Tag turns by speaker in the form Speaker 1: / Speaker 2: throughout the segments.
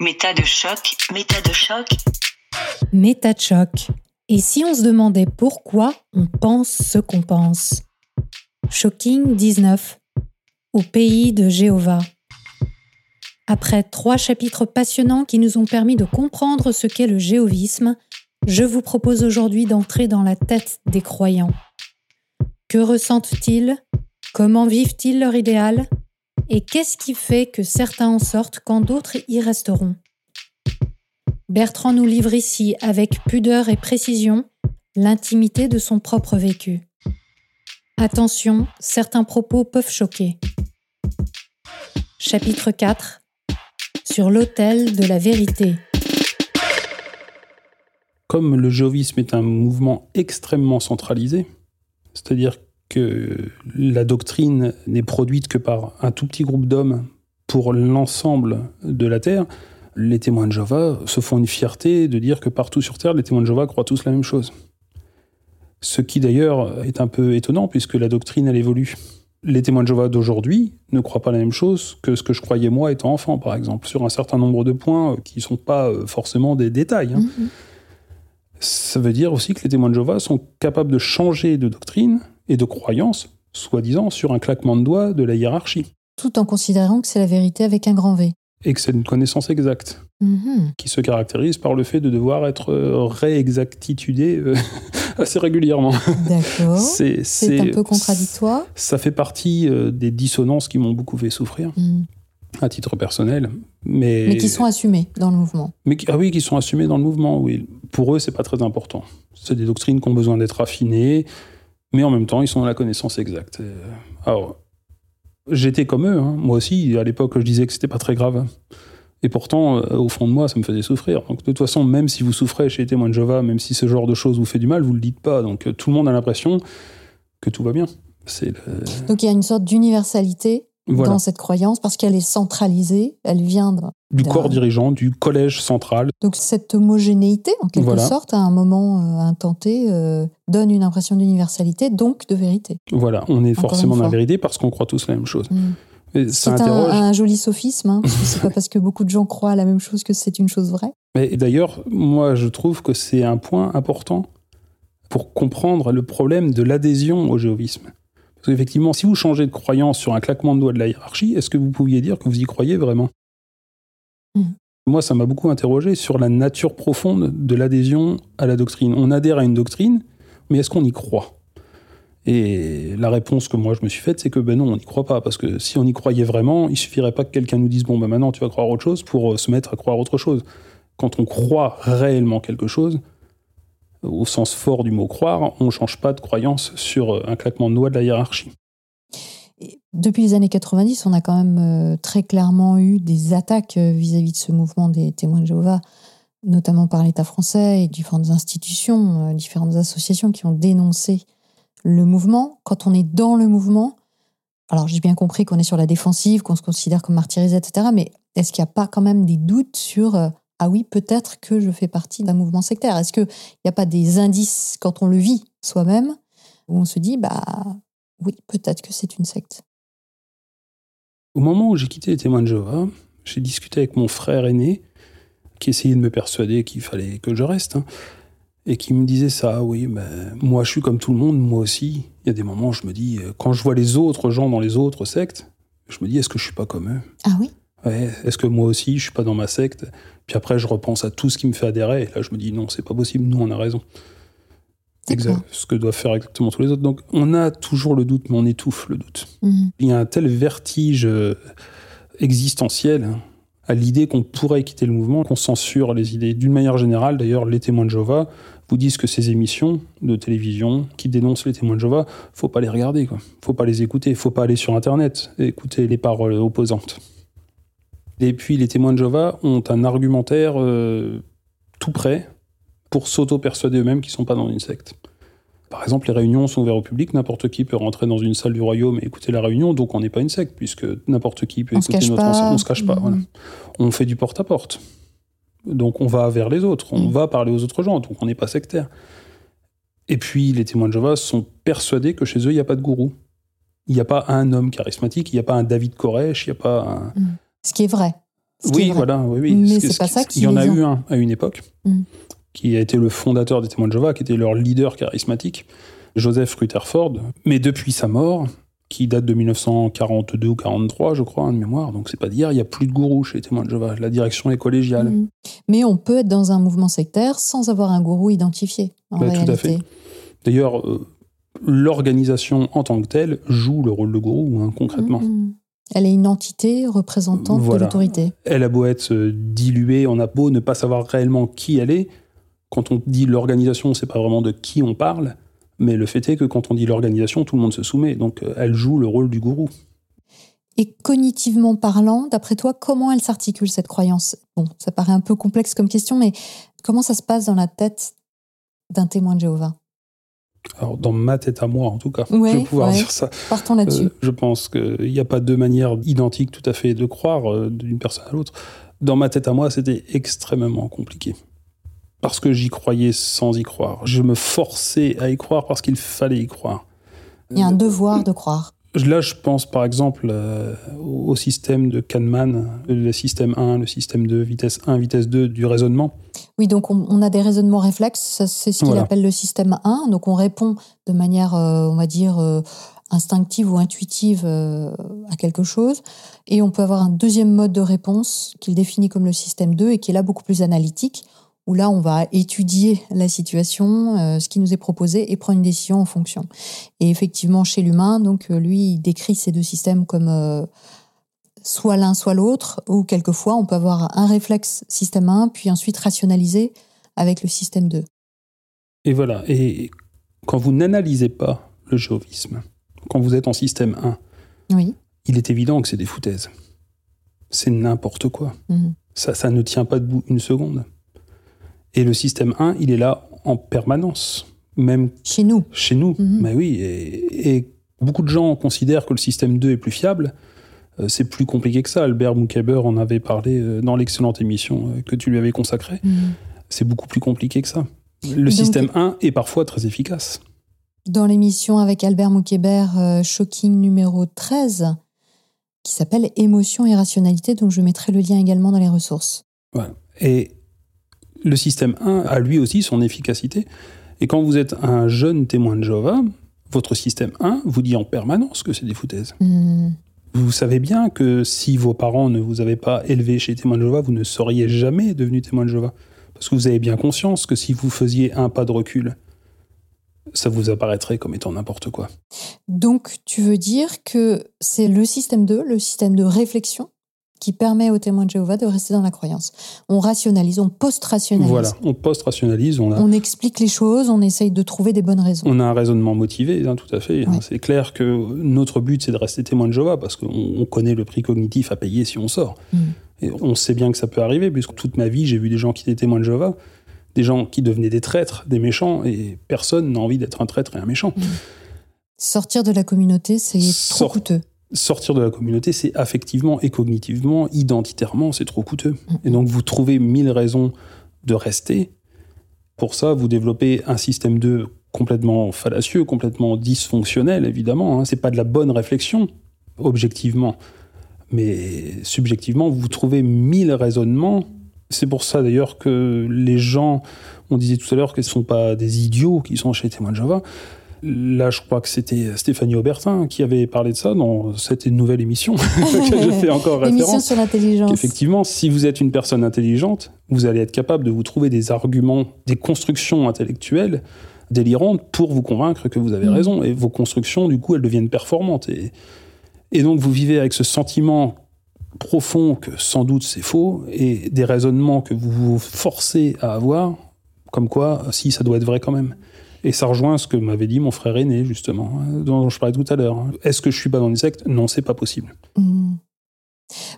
Speaker 1: Méta de choc, méta de choc.
Speaker 2: Méta de choc. Et si on se demandait pourquoi on pense ce qu'on pense? Shocking 19. Au pays de Jéhovah. Après trois chapitres passionnants qui nous ont permis de comprendre ce qu'est le jéhovisme, je vous propose aujourd'hui d'entrer dans la tête des croyants. Que ressentent-ils? Comment vivent-ils leur idéal? Et qu'est-ce qui fait que certains en sortent quand d'autres y resteront? Bertrand nous livre ici, avec pudeur et précision, l'intimité de son propre vécu. Attention, certains propos peuvent choquer. Chapitre 4 Sur l'autel de la vérité.
Speaker 3: Comme le jéhovisme est un mouvement extrêmement centralisé, c'est-à-dire que la doctrine n'est produite que par un tout petit groupe d'hommes pour l'ensemble de la Terre, les témoins de Jéhovah se font une fierté de dire que partout sur Terre, les témoins de Jéhovah croient tous la même chose. Ce qui d'ailleurs est un peu étonnant puisque la doctrine, elle évolue. Les témoins de Jéhovah d'aujourd'hui ne croient pas la même chose que ce que je croyais moi étant enfant, par exemple, sur un certain nombre de points qui ne sont pas euh, forcément des détails. Hein. Mm-hmm. Ça veut dire aussi que les témoins de Jéhovah sont capables de changer de doctrine et de croyance, soi-disant, sur un claquement de doigts de la hiérarchie.
Speaker 2: Tout en considérant que c'est la vérité avec un grand V.
Speaker 3: Et que c'est une connaissance exacte, mm-hmm. qui se caractérise par le fait de devoir être euh, réexactitudé euh, assez régulièrement.
Speaker 2: D'accord. c'est, un peu contradictoire.
Speaker 3: Ça fait partie euh, des dissonances qui m'ont beaucoup fait souffrir. Mm. À titre personnel, mais...
Speaker 2: mais qui sont assumées dans le mouvement.
Speaker 3: Mais ah oui, qui sont assumées dans le mouvement. Oui, pour eux, c'est pas très important. C'est des doctrines qui ont besoin d'être affinées, mais en même temps, ils sont dans la connaissance exacte. Alors, j'étais comme eux. Hein. Moi aussi, à l'époque, je disais que c'était pas très grave. Et pourtant, euh, au fond de moi, ça me faisait souffrir. Donc, de toute façon, même si vous souffrez chez les témoins de Jova, même si ce genre de choses vous fait du mal, vous le dites pas. Donc, euh, tout le monde a l'impression que tout va bien.
Speaker 2: Donc, il y a une sorte d'universalité dans cette croyance parce qu'elle est centralisée, elle vient
Speaker 3: du corps dirigeant, du collège central.
Speaker 2: Donc cette homogénéité, en quelque sorte, à un moment euh, intenté, euh, donne une impression d'universalité, donc de vérité.
Speaker 3: Voilà, on est forcément dans la vérité parce qu'on croit tous la même chose.
Speaker 2: Mm. C'est un, joli sophisme, hein, parce que c'est pas parce que beaucoup de gens croient à la même chose que c'est une chose vraie.
Speaker 3: Mais d'ailleurs, moi, je trouve que c'est un point important pour comprendre le problème de l'adhésion au jéhovisme. Parce qu'effectivement, si vous changez de croyance sur un claquement de doigts de la hiérarchie, est-ce que vous pouviez dire que vous y croyez vraiment? Mm. Moi, ça m'a beaucoup interrogé sur la nature profonde de l'adhésion à la doctrine. On adhère à une doctrine, mais est-ce qu'on y croit? Et la réponse que moi je me suis faite, c'est que ben non, on n'y croit pas. Parce que si on y croyait vraiment, il suffirait pas que quelqu'un nous dise bon ben maintenant tu vas croire autre chose pour euh, se mettre à croire autre chose. Quand on croit réellement quelque chose, au sens fort du mot croire, on ne change pas de croyance sur euh, un claquement de doigts de la hiérarchie.
Speaker 2: depuis les années 90, on a quand même euh, très clairement eu des attaques euh, vis-à-vis de ce mouvement des témoins de Jéhovah, notamment par l'État français et différentes institutions, différentes associations qui ont dénoncé le mouvement. Quand on est dans le mouvement, alors j'ai bien compris qu'on est sur la défensive, qu'on se considère comme martyrisé, etc. Mais est-ce qu'il n'y a pas quand même des doutes sur ah oui, peut-être que je fais partie d'un mouvement sectaire. Est-ce qu'il n'y a pas des indices quand on le vit soi-même où on se dit, bah oui, peut-être que c'est une secte?
Speaker 3: Au moment où j'ai quitté les témoins de Jéhovah, j'ai discuté avec mon frère aîné qui essayait de me persuader qu'il fallait que je reste. Hein, et qui me disait ça, oui, ben, moi je suis comme tout le monde, moi aussi. Il y a des moments où je me dis, euh, quand je vois les autres gens dans les autres sectes, je me dis, est-ce que je suis pas comme eux?
Speaker 2: Ah oui
Speaker 3: ouais, Est-ce que moi aussi je suis pas dans ma secte? Puis après, je repense à tout ce qui me fait adhérer, et là, je me dis non, c'est pas possible, nous, on a raison. Exact, ce que doivent faire exactement tous les autres. Donc, on a toujours le doute, mais on étouffe le doute. Mhm. Il y a un tel vertige euh, existentiel hein, à l'idée qu'on pourrait quitter le mouvement, qu'on censure les idées. D'une manière générale, d'ailleurs, les témoins de Jéhovah vous disent que ces émissions de télévision qui dénoncent les témoins de Jéhovah, faut pas les regarder, quoi. Faut pas les écouter, faut pas aller sur Internet et écouter les paroles opposantes. Et puis les témoins de Jéhovah ont un argumentaire euh, tout prêt pour s'auto-persuader eux-mêmes qu'ils ne sont pas dans une secte. Par exemple, les réunions sont ouvertes au public, n'importe qui peut rentrer dans une salle du royaume et écouter la réunion, donc on n'est pas une secte, puisque n'importe qui peut écouter notre enseignement, on se cache pas. Mmh. On fait du porte-à-porte. Donc on va vers les autres, on mmh. va parler aux autres gens, donc on n'est pas sectaire. Et puis les témoins de Jéhovah sont persuadés que chez eux, il n'y a pas de gourou. Il n'y a pas un homme charismatique, il n'y a pas un David Koresh, il n'y a pas un...
Speaker 2: Mmh. Ce qui est vrai.
Speaker 3: Oui, voilà, oui, oui.
Speaker 2: Mais c'est pas ça
Speaker 3: qui- Il y en a
Speaker 2: en-
Speaker 3: eu un à une époque,
Speaker 2: Mm.
Speaker 3: qui a été le fondateur des témoins de Jéhovah, qui était leur leader charismatique, Joseph Rutherford. Mais depuis sa mort, qui date de 1942 ou 43, je crois, hein, de mémoire, donc c'est pas d'hier, il n'y a plus de gourou chez les témoins de Jéhovah. La direction est collégiale.
Speaker 2: Mhm. Mais on peut être dans un mouvement sectaire sans avoir un gourou identifié, en
Speaker 3: Bah, tout à
Speaker 2: réalité.
Speaker 3: fait. D'ailleurs, euh, l'organisation en tant que telle joue le rôle de gourou, hein, concrètement.
Speaker 2: Mhm. Elle est une entité représentante
Speaker 3: Voilà.
Speaker 2: de l'autorité.
Speaker 3: Elle a beau être euh, diluée, on a beau ne pas savoir réellement qui elle est. Quand on dit l'organisation, c'est pas vraiment de qui on parle, mais le fait est que quand on dit l'organisation, tout le monde se soumet. Donc euh, elle joue le rôle du gourou.
Speaker 2: Et cognitivement parlant, d'après toi, comment elle s'articule cette croyance? Bon, ça paraît un peu complexe comme question, mais comment ça se passe dans la tête d'un témoin de Jéhovah?
Speaker 3: Alors dans ma tête à moi, en tout cas,
Speaker 2: Ouais,
Speaker 3: je vais pouvoir
Speaker 2: ouais.
Speaker 3: dire ça.
Speaker 2: Partons là-dessus.
Speaker 3: Euh, je pense qu'il n'y a pas deux manières identiques tout à fait de croire euh, d'une personne à l'autre. Dans ma tête à moi, c'était extrêmement compliqué. Parce que j'y croyais sans y croire. Je me forçais à y croire parce qu'il fallait y croire.
Speaker 2: Il y a un devoir de croire.
Speaker 3: Là, je pense par exemple euh, au système de Kahneman, le système 1, le système 2, vitesse 1, vitesse 2 du raisonnement.
Speaker 2: Oui, donc on, on a des raisonnements réflexes, c'est ce qu'il
Speaker 3: Voilà.
Speaker 2: appelle le système 1. Donc on répond de manière, euh, on va dire, euh, instinctive ou intuitive euh, à quelque chose. Et on peut avoir un deuxième mode de réponse qu'il définit comme le système 2 et qui est là beaucoup plus analytique, où là on va étudier la situation, euh, ce qui nous est proposé et prendre une décision en fonction. Et effectivement, chez l'humain, donc euh, lui, il décrit ces deux systèmes comme euh, soit l'un, soit l'autre, ou quelquefois on peut avoir un réflexe système 1, puis ensuite rationaliser avec le système 2.
Speaker 3: Et voilà. Et quand vous n'analysez pas le géovisme, quand vous êtes en système 1,
Speaker 2: Oui.
Speaker 3: il est évident que c'est des foutaises. C'est n'importe quoi.
Speaker 2: Mhm.
Speaker 3: Ça, ça ne tient pas debout une seconde. Et le système 1, il est là en permanence, même
Speaker 2: Chez nous.
Speaker 3: chez nous.
Speaker 2: Mhm.
Speaker 3: Mais oui, et, et beaucoup de gens considèrent que le système 2 est plus fiable. Euh, c'est plus compliqué que ça. Albert Moukaber en avait parlé euh, dans l'excellente émission euh, que tu lui avais consacrée.
Speaker 2: Mhm.
Speaker 3: C'est beaucoup plus compliqué que ça. Le
Speaker 2: Donc-
Speaker 3: système 1 est parfois très efficace.
Speaker 2: Dans l'émission avec Albert Moukébert, euh, Shocking numéro 13, qui s'appelle Émotion et rationalité, donc je mettrai le lien également dans les ressources.
Speaker 3: Et le système 1 a lui aussi son efficacité. Et quand vous êtes un jeune témoin de Jéhovah, votre système 1 vous dit en permanence que c'est des foutaises.
Speaker 2: Mhm.
Speaker 3: Vous savez bien que si vos parents ne vous avaient pas élevé chez témoin de Jéhovah, vous ne seriez jamais devenu témoin de Jéhovah. Parce que vous avez bien conscience que si vous faisiez un pas de recul, ça vous apparaîtrait comme étant n'importe quoi.
Speaker 2: Donc, tu veux dire que c'est le système 2, le système de réflexion, qui permet aux témoins de Jéhovah de rester dans la croyance. On rationalise, on post-rationalise.
Speaker 3: Voilà, on post-rationalise, on a,
Speaker 2: On explique les choses, on essaye de trouver des bonnes raisons.
Speaker 3: on a un raisonnement motivé, hein, tout à fait. hein. C'est clair que notre but, c'est de rester témoin de Jéhovah, parce qu'on on connaît le prix cognitif à payer si on sort.
Speaker 2: Mm.
Speaker 3: Et on sait bien que ça peut arriver, puisque toute ma vie, j'ai vu des gens qui étaient témoins de Jéhovah, des gens qui devenaient des traîtres, des méchants, et personne n'a envie d'être un traître et un méchant.
Speaker 2: Sortir de la communauté, c'est trop coûteux.
Speaker 3: Sortir de la communauté, c'est affectivement et cognitivement, identitairement, c'est trop coûteux. Et donc, vous trouvez mille raisons de rester. Pour ça, vous développez un système 2 complètement fallacieux, complètement dysfonctionnel, évidemment. hein. C'est pas de la bonne réflexion, objectivement. Mais subjectivement, vous trouvez mille raisonnements. C'est pour ça, d'ailleurs, que les gens, on disait tout à l'heure qu'ils ne sont pas des idiots qui sont chez les témoins de Jéhovah. Là, je crois que c'était Stéphanie Aubertin qui avait parlé de ça dans cette nouvelle émission laquelle je fais encore
Speaker 2: Émission sur l'intelligence.
Speaker 3: Effectivement, si vous êtes une personne intelligente, vous allez être capable de vous trouver des arguments, des constructions intellectuelles délirantes pour vous convaincre que vous avez
Speaker 2: Mhm.
Speaker 3: raison. Et vos constructions, du coup, elles deviennent performantes. Et, et donc, vous vivez avec ce sentiment profond que sans doute c'est faux et des raisonnements que vous vous forcez à avoir, comme quoi, si, ça doit être vrai quand même. Et ça rejoint ce que m'avait dit mon frère aîné, justement, hein, dont je parlais tout à l'heure. Est-ce que je suis pas dans une secte Non, c'est pas possible.
Speaker 2: Mm.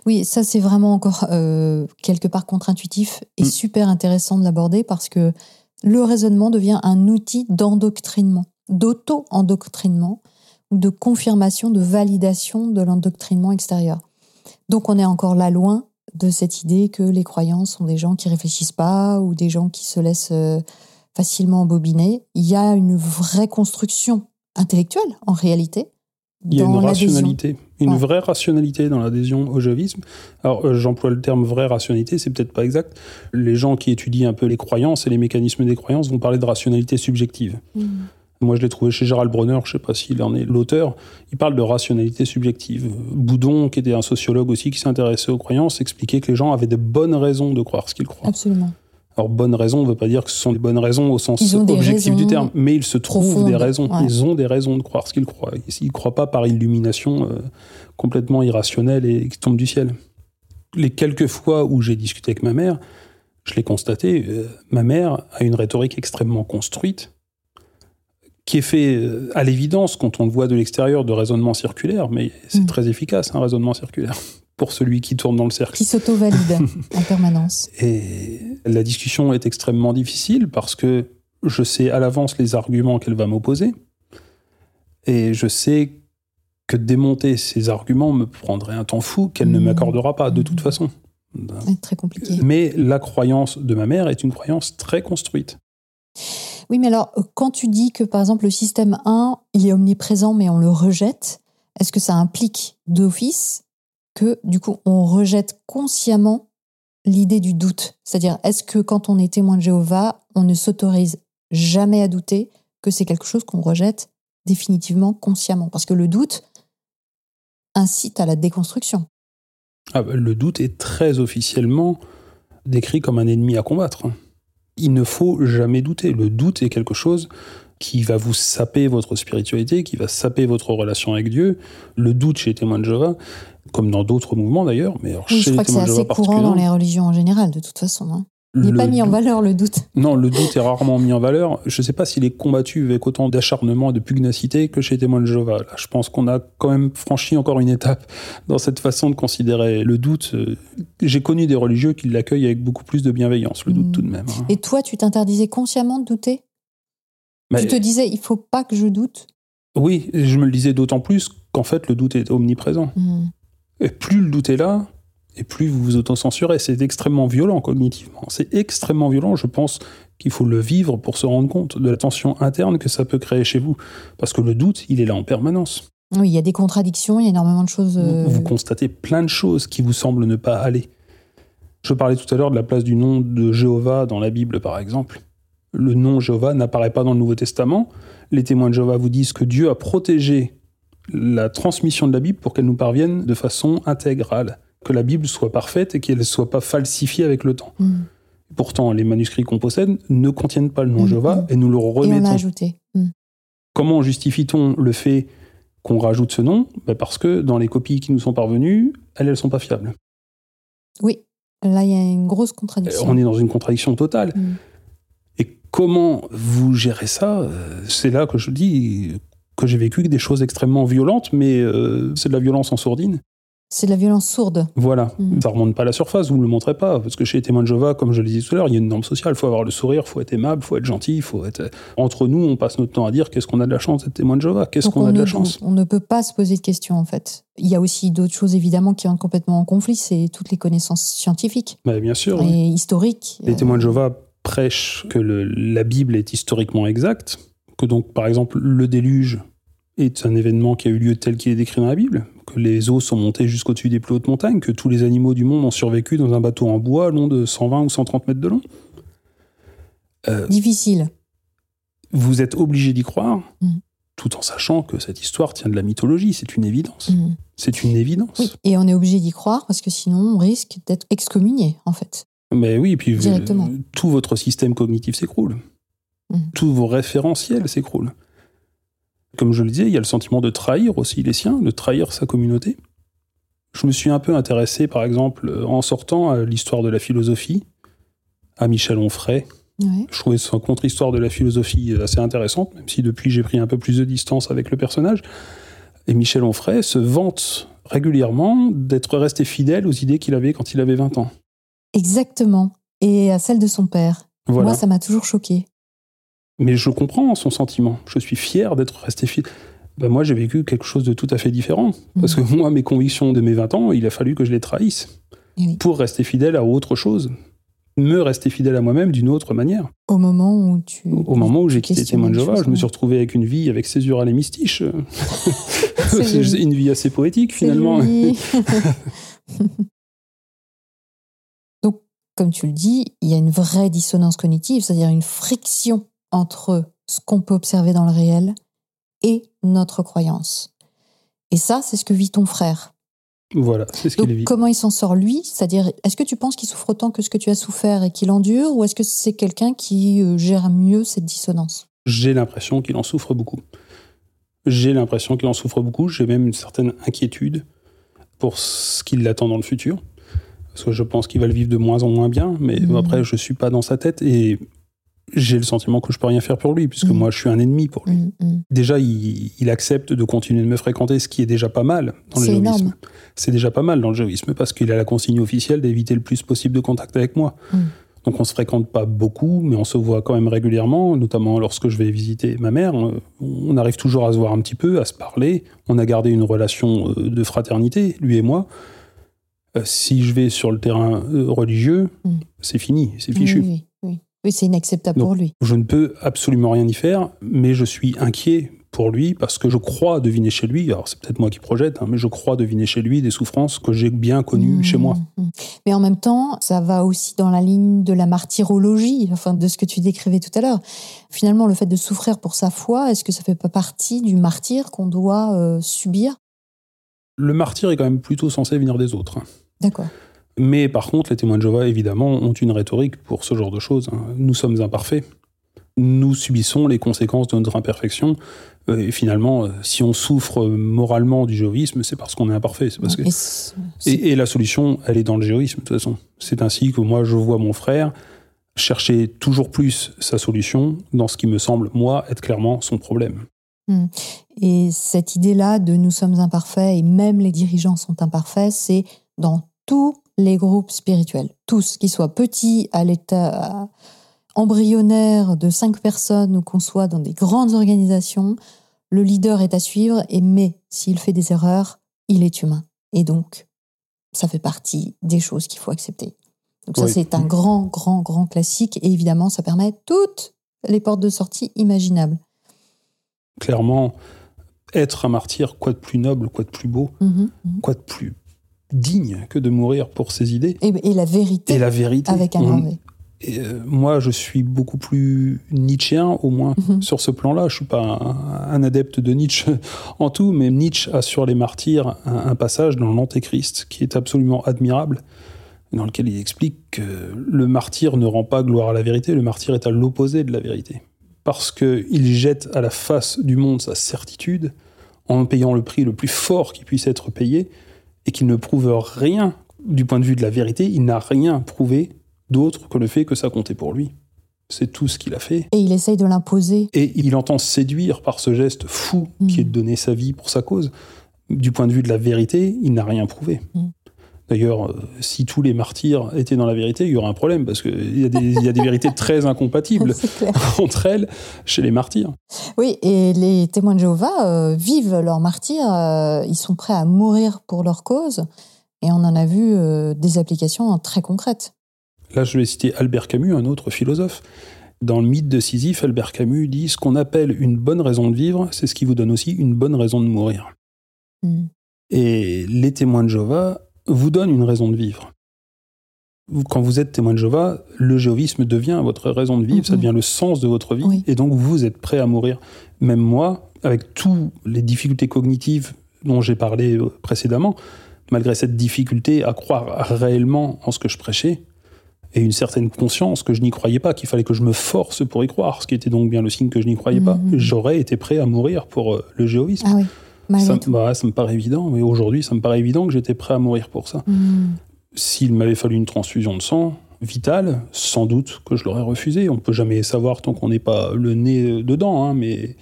Speaker 2: Oui, ça c'est vraiment encore euh, quelque part contre-intuitif et
Speaker 3: Mm.
Speaker 2: super intéressant de l'aborder parce que le raisonnement devient un outil d'endoctrinement, d'auto-endoctrinement ou de confirmation, de validation de l'endoctrinement extérieur. Donc on est encore là loin de cette idée que les croyants sont des gens qui réfléchissent pas ou des gens qui se laissent euh, facilement embobiner. Il y a une vraie construction intellectuelle en réalité
Speaker 3: Il y a une rationalité, une
Speaker 2: Ouais.
Speaker 3: vraie rationalité dans l'adhésion au jovisme. Alors, euh, j'emploie le terme vraie rationalité, c'est peut-être pas exact. Les gens qui étudient un peu les croyances et les mécanismes des croyances vont parler de rationalité subjective.
Speaker 2: Mm.
Speaker 3: Moi, je l'ai trouvé chez Gérald Bronner, je sais pas s'il en est l'auteur. Il parle de rationalité subjective. Boudon, qui était un sociologue aussi qui s'intéressait aux croyances, expliquait que les gens avaient de bonnes raisons de croire ce qu'ils croient.
Speaker 2: Absolument.
Speaker 3: Alors, bonnes raisons ne veut pas dire que ce sont des bonnes raisons au sens objectif du terme, mais il se trouve des raisons.
Speaker 2: ouais.
Speaker 3: Ils ont des raisons de croire ce qu'ils croient. Ils ne croient pas par illumination euh, complètement irrationnelle et qui tombe du ciel. Les quelques fois où j'ai discuté avec ma mère, je l'ai constaté, euh, ma mère a une rhétorique extrêmement construite, qui est fait euh, à l'évidence quand on le voit de l'extérieur de raisonnement circulaire, mais c'est
Speaker 2: Mm.
Speaker 3: très efficace un raisonnement circulaire pour celui qui tourne dans le cercle.
Speaker 2: Qui s'auto-valide en permanence.
Speaker 3: Et la discussion est extrêmement difficile parce que je sais à l'avance les arguments qu'elle va m'opposer. Et je sais que démonter ces arguments me prendrait un temps fou qu'elle ne
Speaker 2: Mhm.
Speaker 3: m'accordera pas de toute façon.
Speaker 2: C'est très compliqué.
Speaker 3: Mais la croyance de ma mère est une croyance très construite.
Speaker 2: Oui, mais alors, quand tu dis que, par exemple, le système 1, il est omniprésent, mais on le rejette, est-ce que ça implique d'office que, du coup, on rejette consciemment l'idée du doute C'est-à-dire, est-ce que quand on est témoin de Jéhovah, on ne s'autorise jamais à douter que c'est quelque chose qu'on rejette définitivement, consciemment? Parce que le doute incite à la déconstruction.
Speaker 3: Ah bah, le doute est très officiellement décrit comme un ennemi à combattre. Il ne faut jamais douter. Le doute est quelque chose qui va vous saper votre spiritualité, qui va saper votre relation avec Dieu. Le doute chez les témoins de Jéhovah, comme dans d'autres mouvements d'ailleurs, mais alors
Speaker 2: Oui,
Speaker 3: chez
Speaker 2: je
Speaker 3: les
Speaker 2: crois que c'est assez courant dans les religions en général, de toute façon. hein. Il n'est pas mis en valeur le doute.
Speaker 3: Non, le doute est rarement mis en valeur. Je ne sais pas s'il est combattu avec autant d'acharnement et de pugnacité que chez les témoins de Jéhovah. Là, je pense qu'on a quand même franchi encore une étape dans cette façon de considérer le doute. Euh, J'ai connu des religieux qui l'accueillent avec beaucoup plus de bienveillance, le doute
Speaker 2: Mm.
Speaker 3: tout de même. hein.
Speaker 2: Et toi, tu t'interdisais consciemment de douter?
Speaker 3: Mais-
Speaker 2: Tu te disais, il faut pas que je doute
Speaker 3: Oui, je me le disais d'autant plus qu'en fait, le doute est omniprésent.
Speaker 2: Hmm.
Speaker 3: Et plus le doute est là, et plus vous vous autocensurez. C'est extrêmement violent cognitivement. C'est extrêmement violent. Je pense qu'il faut le vivre pour se rendre compte de la tension interne que ça peut créer chez vous. Parce que le doute, il est là en permanence.
Speaker 2: Oui, il y a des contradictions, il y a énormément de choses. euh,
Speaker 3: Vous constatez plein de choses qui vous semblent ne pas aller. Je parlais tout à l'heure de la place du nom de Jéhovah dans la Bible, par exemple. Le nom Jéhovah n'apparaît pas dans le Nouveau Testament. Les témoins de Jéhovah vous disent que Dieu a protégé la transmission de la Bible pour qu'elle nous parvienne de façon intégrale, que la Bible soit parfaite et qu'elle ne soit pas falsifiée avec le temps.
Speaker 2: hmm.
Speaker 3: Pourtant, les manuscrits qu'on possède ne contiennent pas le nom
Speaker 2: Mhm.
Speaker 3: Jéhovah et nous le
Speaker 2: Et on
Speaker 3: remettons.
Speaker 2: ajouté. Hmm.
Speaker 3: Comment justifie-t-on le fait qu'on rajoute ce nom? Ben Parce que dans les copies qui nous sont parvenues, elles, elles sont pas fiables.
Speaker 2: Oui, là, il y a une grosse contradiction.
Speaker 3: On est dans une contradiction totale.
Speaker 2: Mm.
Speaker 3: Comment vous gérez ça Euh, C'est là que je dis que j'ai vécu des choses extrêmement violentes, mais euh, c'est de la violence en sourdine.
Speaker 2: C'est de la violence sourde.
Speaker 3: Voilà,
Speaker 2: Mm.
Speaker 3: ça remonte pas à la surface, vous ne le montrez pas, parce que chez les témoins de Jéhovah, comme je le disais tout à l'heure, il y a une norme sociale, il faut avoir le sourire, il faut être aimable, il faut être gentil, il faut être... Entre nous, on passe notre temps à dire qu'est-ce qu'on a de la chance d'être témoin de Jéhovah, qu'est-ce qu'on
Speaker 2: on
Speaker 3: a de la chance.
Speaker 2: on ne peut pas se poser de questions, en fait. Il y a aussi d'autres choses, évidemment, qui entrent complètement en conflit, c'est toutes les connaissances scientifiques
Speaker 3: Mais bien sûr,
Speaker 2: et
Speaker 3: oui.
Speaker 2: historiques.
Speaker 3: Les
Speaker 2: Euh,
Speaker 3: témoins de Jéhovah prêchent que le- la Bible est historiquement exacte, que donc, par exemple, le déluge est un événement qui a eu lieu tel qu'il est décrit dans la Bible, que les eaux sont montées jusqu'au-dessus des plus hautes montagnes, que tous les animaux du monde ont survécu dans un bateau en bois long de 120 ou 130 mètres de long. Euh,
Speaker 2: Difficile.
Speaker 3: vous êtes obligé d'y croire,
Speaker 2: Mm.
Speaker 3: tout en sachant que cette histoire tient de la mythologie, c'est une évidence.
Speaker 2: Hmm.
Speaker 3: C'est une évidence.
Speaker 2: Oui, et on est obligé d'y croire parce que sinon on risque d'être excommunié, en fait.
Speaker 3: Mais oui, puis
Speaker 2: Directement.
Speaker 3: tout votre système cognitif s'écroule.
Speaker 2: Mhm.
Speaker 3: Tous vos référentiels s'écroulent. Comme je le disais, il y a le sentiment de trahir aussi les siens, de trahir sa communauté. Je me suis un peu intéressé, par exemple, en sortant à l'histoire de la philosophie, à Michel Onfray.
Speaker 2: Ouais.
Speaker 3: Je trouvais son contre-histoire de la philosophie assez intéressante, même si depuis j'ai pris un peu plus de distance avec le personnage. Et Michel Onfray se vante régulièrement d'être resté fidèle aux idées qu'il avait quand il avait 20 ans.
Speaker 2: Exactement. Et à celle de son père.
Speaker 3: Voilà.
Speaker 2: Moi, ça m'a toujours choqué.
Speaker 3: Mais je comprends son sentiment. Je suis fier d'être resté fidèle. Ben moi, j'ai vécu quelque chose de tout à fait différent. Parce que moi, mes convictions de mes 20 ans, il a fallu que je les trahisse
Speaker 2: Eh oui.
Speaker 3: pour rester fidèle à autre chose. Me rester fidèle à moi-même d'une autre manière.
Speaker 2: Au moment où tu.
Speaker 3: Au moment où j'ai quitté Témoin de
Speaker 2: les
Speaker 3: Jéhovah, je me suis retrouvé avec une vie avec césure à c'est une vie assez poétique finalement.
Speaker 2: Comme tu le dis, il y a une vraie dissonance cognitive, c'est-à-dire une friction entre ce qu'on peut observer dans le réel et notre croyance. Et ça, c'est ce que vit ton frère.
Speaker 3: Voilà, c'est ce qu'il vit.
Speaker 2: Comment il s'en sort lui? C'est-à-dire, est-ce que tu penses qu'il souffre autant que ce que tu as souffert et qu'il endure, ou est-ce que c'est quelqu'un qui euh, gère mieux cette dissonance?
Speaker 3: J'ai l'impression qu'il en souffre beaucoup. J'ai l'impression qu'il en souffre beaucoup. J'ai même une certaine inquiétude pour ce qui l'attend dans le futur. Parce que je pense qu'il va le vivre de moins en moins bien, mais mmh. après, je suis pas dans sa tête et j'ai le sentiment que je peux rien faire pour lui, puisque mm. moi je suis un ennemi pour lui. Mm. Déjà, il, accepte de continuer de me fréquenter, ce qui est déjà pas mal dans le géoïsme. C'est déjà pas mal dans le géoïsme, parce qu'il a la consigne officielle d'éviter le plus possible de contact avec moi. Donc on se fréquente pas beaucoup, mais on se voit quand même régulièrement, notamment lorsque je vais visiter ma mère. On arrive toujours à se voir un petit peu, à se parler. On a gardé une relation euh, de fraternité, lui et moi. Euh, si je vais sur le terrain euh, religieux, c'est fini, c'est fichu.
Speaker 2: oui. Oui, c'est inacceptable pour lui.
Speaker 3: Je ne peux absolument rien y faire, mais je suis inquiet pour lui parce que je crois deviner chez lui, alors c'est peut-être moi qui projette, hein, mais je crois deviner chez lui des souffrances que j'ai bien connues mmh, chez moi. Mmh.
Speaker 2: Mais en même temps, ça va aussi dans la ligne de la martyrologie, enfin de ce que tu décrivais tout à l'heure. Finalement, le fait de souffrir pour sa foi, est-ce que ça fait pas partie du martyr qu'on doit euh, subir?
Speaker 3: Le martyr est quand même plutôt censé venir des autres.
Speaker 2: D'accord.
Speaker 3: Mais par contre, les témoins de Jéhovah, évidemment, ont une rhétorique pour ce genre de choses. Hein. Nous sommes imparfaits. Nous subissons les conséquences de notre imperfection. Euh, et finalement, euh, si on souffre moralement du jéhovisme, c'est parce qu'on est imparfait. Parce que... et, la solution, elle est dans le jéhovisme, de toute façon. C'est ainsi que moi, je vois mon frère chercher toujours plus sa solution dans ce qui me semble, moi, être clairement son problème.
Speaker 2: Hmm. Et cette idée-là de nous sommes imparfaits et même les dirigeants sont imparfaits, c'est dans tout les groupes spirituels, tous, qu'ils soient petits à l'état embryonnaire de cinq personnes ou qu'on soit dans des grandes organisations, le leader est à suivre, et mais s'il fait des erreurs, il est humain. Et donc, ça fait partie des choses qu'il faut accepter. Donc ça, c'est un grand, grand, grand classique, et évidemment, ça permet toutes les portes de sortie imaginables.
Speaker 3: Clairement, être un martyr, quoi de plus noble, quoi de plus beau, mhm, mhm. quoi de plus digne que de mourir pour ses idées.
Speaker 2: Et, la vérité.
Speaker 3: Et la vérité.
Speaker 2: Avec un grand
Speaker 3: et euh, moi, je suis beaucoup plus nietzschéen, au moins mhm. sur ce plan-là. Je suis pas un, adepte de Nietzsche en tout, mais Nietzsche a sur les martyrs un, passage dans l'Antéchrist qui est absolument admirable, dans lequel il explique que le martyr ne rend pas gloire à la vérité, le martyr est à l'opposé de la vérité. Parce qu'il jette à la face du monde sa certitude, en payant le prix le plus fort qui puisse être payé, et qu'il ne prouve rien du point de vue de la vérité, il n'a rien prouvé d'autre que le fait que ça comptait pour lui. C'est tout ce qu'il a fait.
Speaker 2: Et il essaye de l'imposer.
Speaker 3: Et il entend séduire par ce geste fou qui est de donner sa vie pour sa cause. Du point de vue de la vérité, il n'a rien prouvé. Mm. D'ailleurs, euh, si tous les martyrs étaient dans la vérité, il y aurait un problème, parce qu'il y, a des, y a des vérités très incompatibles entre elles chez les martyrs.
Speaker 2: Oui, et les témoins de Jéhovah euh, vivent leur martyr, euh, ils sont prêts à mourir pour leur cause, et on en a vu des applications très concrètes.
Speaker 3: Là, je vais citer Albert Camus, un autre philosophe. Dans le mythe de Sisyphe, Albert Camus dit Ce qu'on appelle une bonne raison de vivre, c'est ce qui vous donne aussi une bonne raison de mourir. Hmm. Et les témoins de Jéhovah vous donne une raison de vivre. Quand vous êtes témoin de Jéhovah, le jéhovisme devient votre raison de vivre, ça mhm. devient le sens de votre vie, et donc vous êtes prêt à mourir. Même moi, avec toutes les difficultés cognitives dont j'ai parlé euh, précédemment, malgré cette difficulté à croire réellement en ce que je prêchais, et une certaine conscience que je n'y croyais pas, qu'il fallait que je me force pour y croire, ce qui était donc bien le signe que je n'y croyais pas, mhm. j'aurais été prêt à mourir pour euh, le jéhovisme.
Speaker 2: Ah oui.
Speaker 3: Ça, bah, ça, me paraît évident, mais aujourd'hui, ça me paraît évident que j'étais prêt à mourir pour ça. Hmm. S'il m'avait fallu une transfusion de sang vitale, sans doute que je l'aurais refusé. On ne peut jamais savoir tant qu'on n'est pas le nez dedans, hein, mais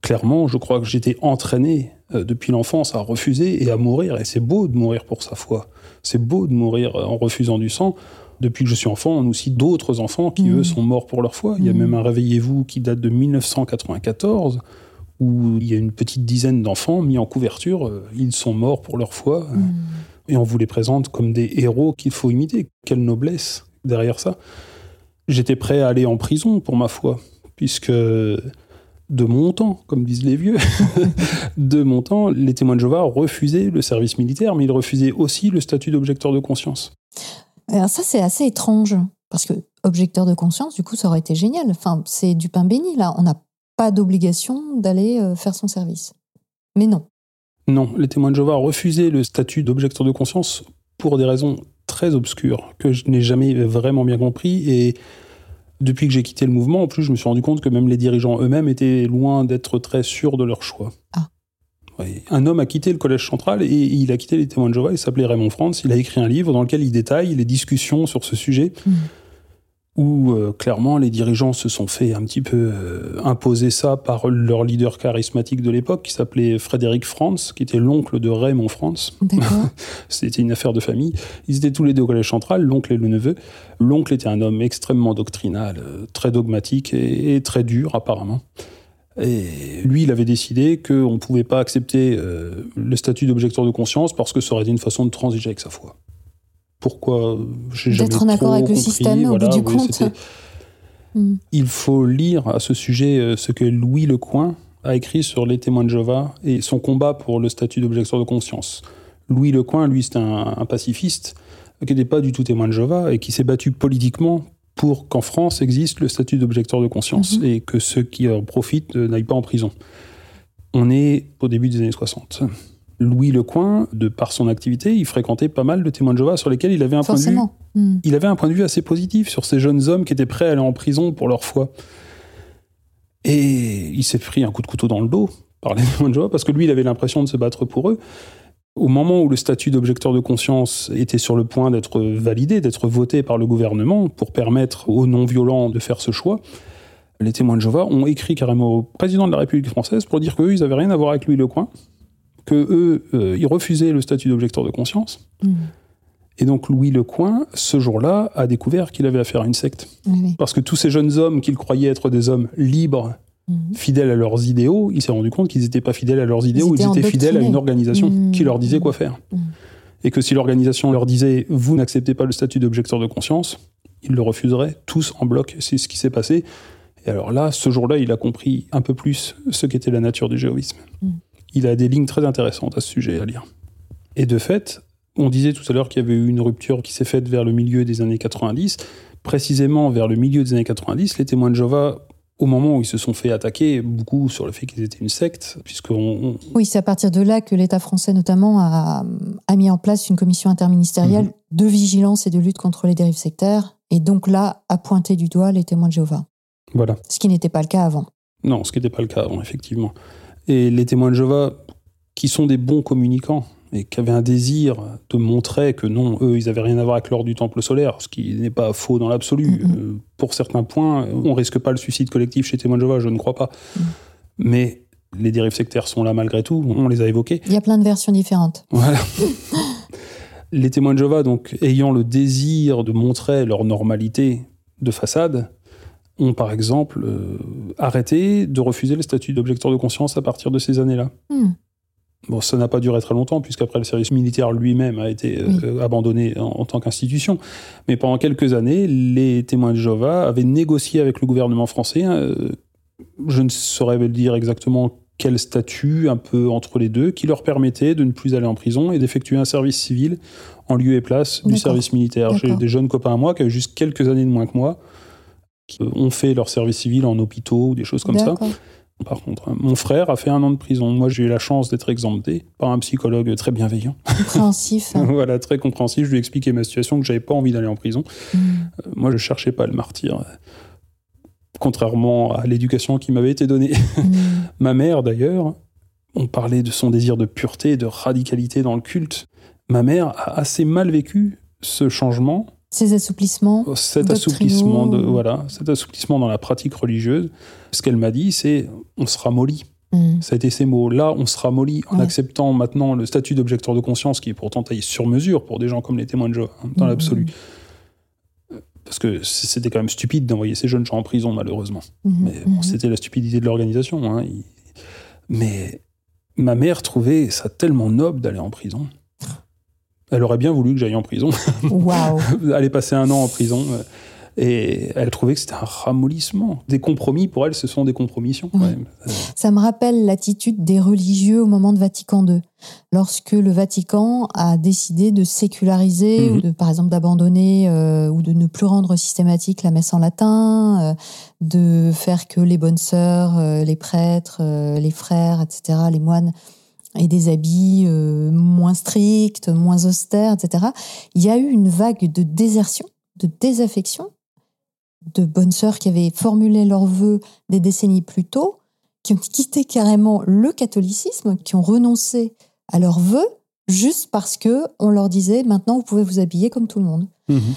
Speaker 3: clairement, je crois que j'étais entraîné euh, depuis l'enfance à refuser et à mourir. Et c'est beau de mourir pour sa foi. C'est beau de mourir en refusant du sang. Depuis que je suis enfant, on a aussi d'autres enfants qui, eux, hmm. sont morts pour leur foi. Il y a hmm. même un Réveillez-vous qui date de 1994 où il y a une petite dizaine d'enfants mis en couverture, euh, ils sont morts pour leur foi, euh, mm. et on vous les présente comme des héros qu'il faut imiter. Quelle noblesse derrière ça. J'étais prêt à aller en prison pour ma foi, puisque de mon temps, comme disent les vieux, de mon temps, les témoins de Jéhovah refusaient le service militaire, mais ils refusaient aussi le statut d'objecteur de conscience.
Speaker 2: Alors ça, c'est assez étrange, parce que objecteur de conscience, du coup, ça aurait été génial. Enfin, c'est du pain béni, là. On n'a pas d'obligation d'aller euh, faire son service. Mais non.
Speaker 3: Non, les témoins de Jéhovah refusaient le statut d'objecteur de conscience pour des raisons très obscures que je n'ai jamais vraiment bien compris et depuis que j'ai quitté le mouvement, en plus, je me suis rendu compte que même les dirigeants eux-mêmes étaient loin d'être très sûrs de leur choix.
Speaker 2: Ah.
Speaker 3: Un homme a quitté le collège central et il a quitté les témoins de Jéhovah. Il s'appelait Raymond France. Il a écrit un livre dans lequel il détaille les discussions sur ce sujet.
Speaker 2: Hmm
Speaker 3: où euh, clairement les dirigeants se sont fait un petit peu euh, imposer ça par leur leader charismatique de l'époque, qui s'appelait Frédéric Franz, qui était l'oncle de Raymond Franz. C'était une affaire de famille. Ils étaient tous les deux au collège central, l'oncle et le neveu. L'oncle était un homme extrêmement doctrinal, euh, très dogmatique et, et, très dur apparemment. Et lui, il avait décidé qu'on ne pouvait pas accepter le statut d'objecteur de conscience parce que ça aurait été une façon de transiger avec sa foi pourquoi j'ai jamais
Speaker 2: D'être en accord avec le système au bout du compte.
Speaker 3: Hmm. Il faut lire à ce sujet euh, ce que Louis Lecoin a écrit sur les témoins de Jéhovah et son combat pour le statut d'objecteur de conscience. Louis Lecoin, lui, c'est un, pacifiste qui n'était pas du tout témoin de Jéhovah et qui s'est battu politiquement pour qu'en France existe le statut d'objecteur de conscience mhm. et que ceux qui en profitent euh, n'aillent pas en prison. On est au début des années 60. Louis Lecoin, de par son activité, il fréquentait pas mal de témoins de Jéhovah sur lesquels il avait un point de vue. Hmm. Il avait un point de vue assez positif sur ces jeunes hommes qui étaient prêts à aller en prison pour leur foi. Et il s'est pris un coup de couteau dans le dos par les témoins de Jéhovah parce que lui, il avait l'impression de se battre pour eux. Au moment où le statut d'objecteur de conscience était sur le point d'être validé, d'être voté par le gouvernement pour permettre aux non-violents de faire ce choix, les témoins de Jéhovah ont écrit carrément au président de la République française pour dire qu'eux, ils n'avaient rien à voir avec Louis Lecoin, que eux, euh, ils refusaient le statut d'objecteur de conscience.
Speaker 2: Hmm.
Speaker 3: Et donc Louis Lecoin, ce jour-là, a découvert qu'il avait affaire à une secte. Parce que tous ces jeunes hommes qu'il croyait être des hommes libres, hmm. fidèles à leurs idéaux, il s'est rendu compte qu'ils n'étaient pas fidèles à leurs idéaux, ils étaient, fidèles à une organisation hmm. qui leur disait quoi faire. Et que si l'organisation leur disait « vous n'acceptez pas le statut d'objecteur de conscience », ils le refuseraient tous en bloc. C'est ce qui s'est passé. Et alors là, ce jour-là, il a compris un peu plus ce qu'était la nature du géoïsme il a des lignes très intéressantes à ce sujet à lire. Et de fait, on disait tout à l'heure qu'il y avait eu une rupture qui s'est faite vers le milieu des années 90. Précisément vers le milieu des années 90, les témoins de Jéhovah, au moment où ils se sont fait attaquer, beaucoup sur le fait qu'ils étaient une secte, puisque
Speaker 2: Oui, c'est à partir de là que l'État français notamment a, mis en place une commission interministérielle mhm. de vigilance et de lutte contre les dérives sectaires, et donc là a pointé du doigt les témoins de Jéhovah.
Speaker 3: Voilà.
Speaker 2: Ce qui n'était pas le cas avant.
Speaker 3: Non, ce qui n'était pas le cas avant, effectivement. Et les témoins de Jéhovah, qui sont des bons communicants et qui avaient un désir de montrer que non, eux, ils n'avaient rien à voir avec l'ordre du temple solaire, ce qui n'est pas faux dans l'absolu. Euh, pour certains points, on risque pas le suicide collectif chez témoins de Jéhovah, je ne crois pas.
Speaker 2: Mm.
Speaker 3: Mais les dérives sectaires sont là malgré tout, on les a évoquées.
Speaker 2: Il y a plein de versions différentes.
Speaker 3: Voilà. les témoins de Jéhovah, donc, ayant le désir de montrer leur normalité de façade, ont par exemple euh, arrêté de refuser le statut d'objecteur de conscience à partir de ces années-là.
Speaker 2: Hmm.
Speaker 3: Bon, ça n'a pas duré très longtemps, puisqu'après le service militaire lui-même a été euh, abandonné en, tant qu'institution. Mais pendant quelques années, les témoins de Jéhovah avaient négocié avec le gouvernement français. Euh, je ne saurais dire exactement quel statut, un peu entre les deux, qui leur permettait de ne plus aller en prison et d'effectuer un service civil en lieu et place du service militaire. J'ai des jeunes copains à moi qui avaient juste quelques années de moins que moi, qui ont fait leur service civil en hôpitaux ou des choses comme ça. Par contre, hein, mon frère a fait un an de prison. Moi, j'ai eu la chance d'être exempté par un psychologue très bienveillant.
Speaker 2: Compréhensif.
Speaker 3: voilà, très compréhensif. Je lui ai expliqué ma situation, que j'avais pas envie d'aller en prison.
Speaker 2: Hmm.
Speaker 3: Euh, moi, je cherchais pas le martyr. Contrairement à l'éducation qui m'avait été donnée.
Speaker 2: Hmm.
Speaker 3: ma mère, d'ailleurs, on parlait de son désir de pureté, de radicalité dans le culte. Ma mère a assez mal vécu ce changement
Speaker 2: ces assouplissements
Speaker 3: Cet assouplissement, de, voilà, cet assouplissement dans la pratique religieuse, ce qu'elle m'a dit, c'est on se ramollit.
Speaker 2: Mm.
Speaker 3: Ça a été ces mots. Là, on se ramollit en acceptant maintenant le statut d'objecteur de conscience qui est pourtant taillé sur mesure pour des gens comme les témoins de Jéhovah, hein, dans
Speaker 2: mm.
Speaker 3: l'absolu. Parce que c'était quand même stupide d'envoyer ces jeunes gens en prison, malheureusement.
Speaker 2: Mm-hmm.
Speaker 3: Mais bon,
Speaker 2: mm-hmm.
Speaker 3: c'était la stupidité de l'organisation. Hein. Mais ma mère trouvait ça tellement noble d'aller en prison. Elle aurait bien voulu que j'aille en prison.
Speaker 2: Wow.
Speaker 3: Aller passer un an en prison. Et elle trouvait que c'était un ramollissement. Des compromis, pour elle, ce sont des compromissions.
Speaker 2: Ça me rappelle l'attitude des religieux au moment de Vatican II. Lorsque le Vatican a décidé de séculariser, ou mhm. de, par exemple d'abandonner euh, ou de ne plus rendre systématique la messe en latin, euh, de faire que les bonnes sœurs, euh, les prêtres, les frères, etc., les moines, aient des habits moins stricts, moins austères, etc., il y a eu une vague de désertion, de désaffection de bonnes sœurs qui avaient formulé leurs vœux des décennies plus tôt, qui ont quitté carrément le catholicisme, qui ont renoncé à leurs vœux juste parce que on leur disait maintenant vous pouvez vous habiller comme tout le monde. Mhm.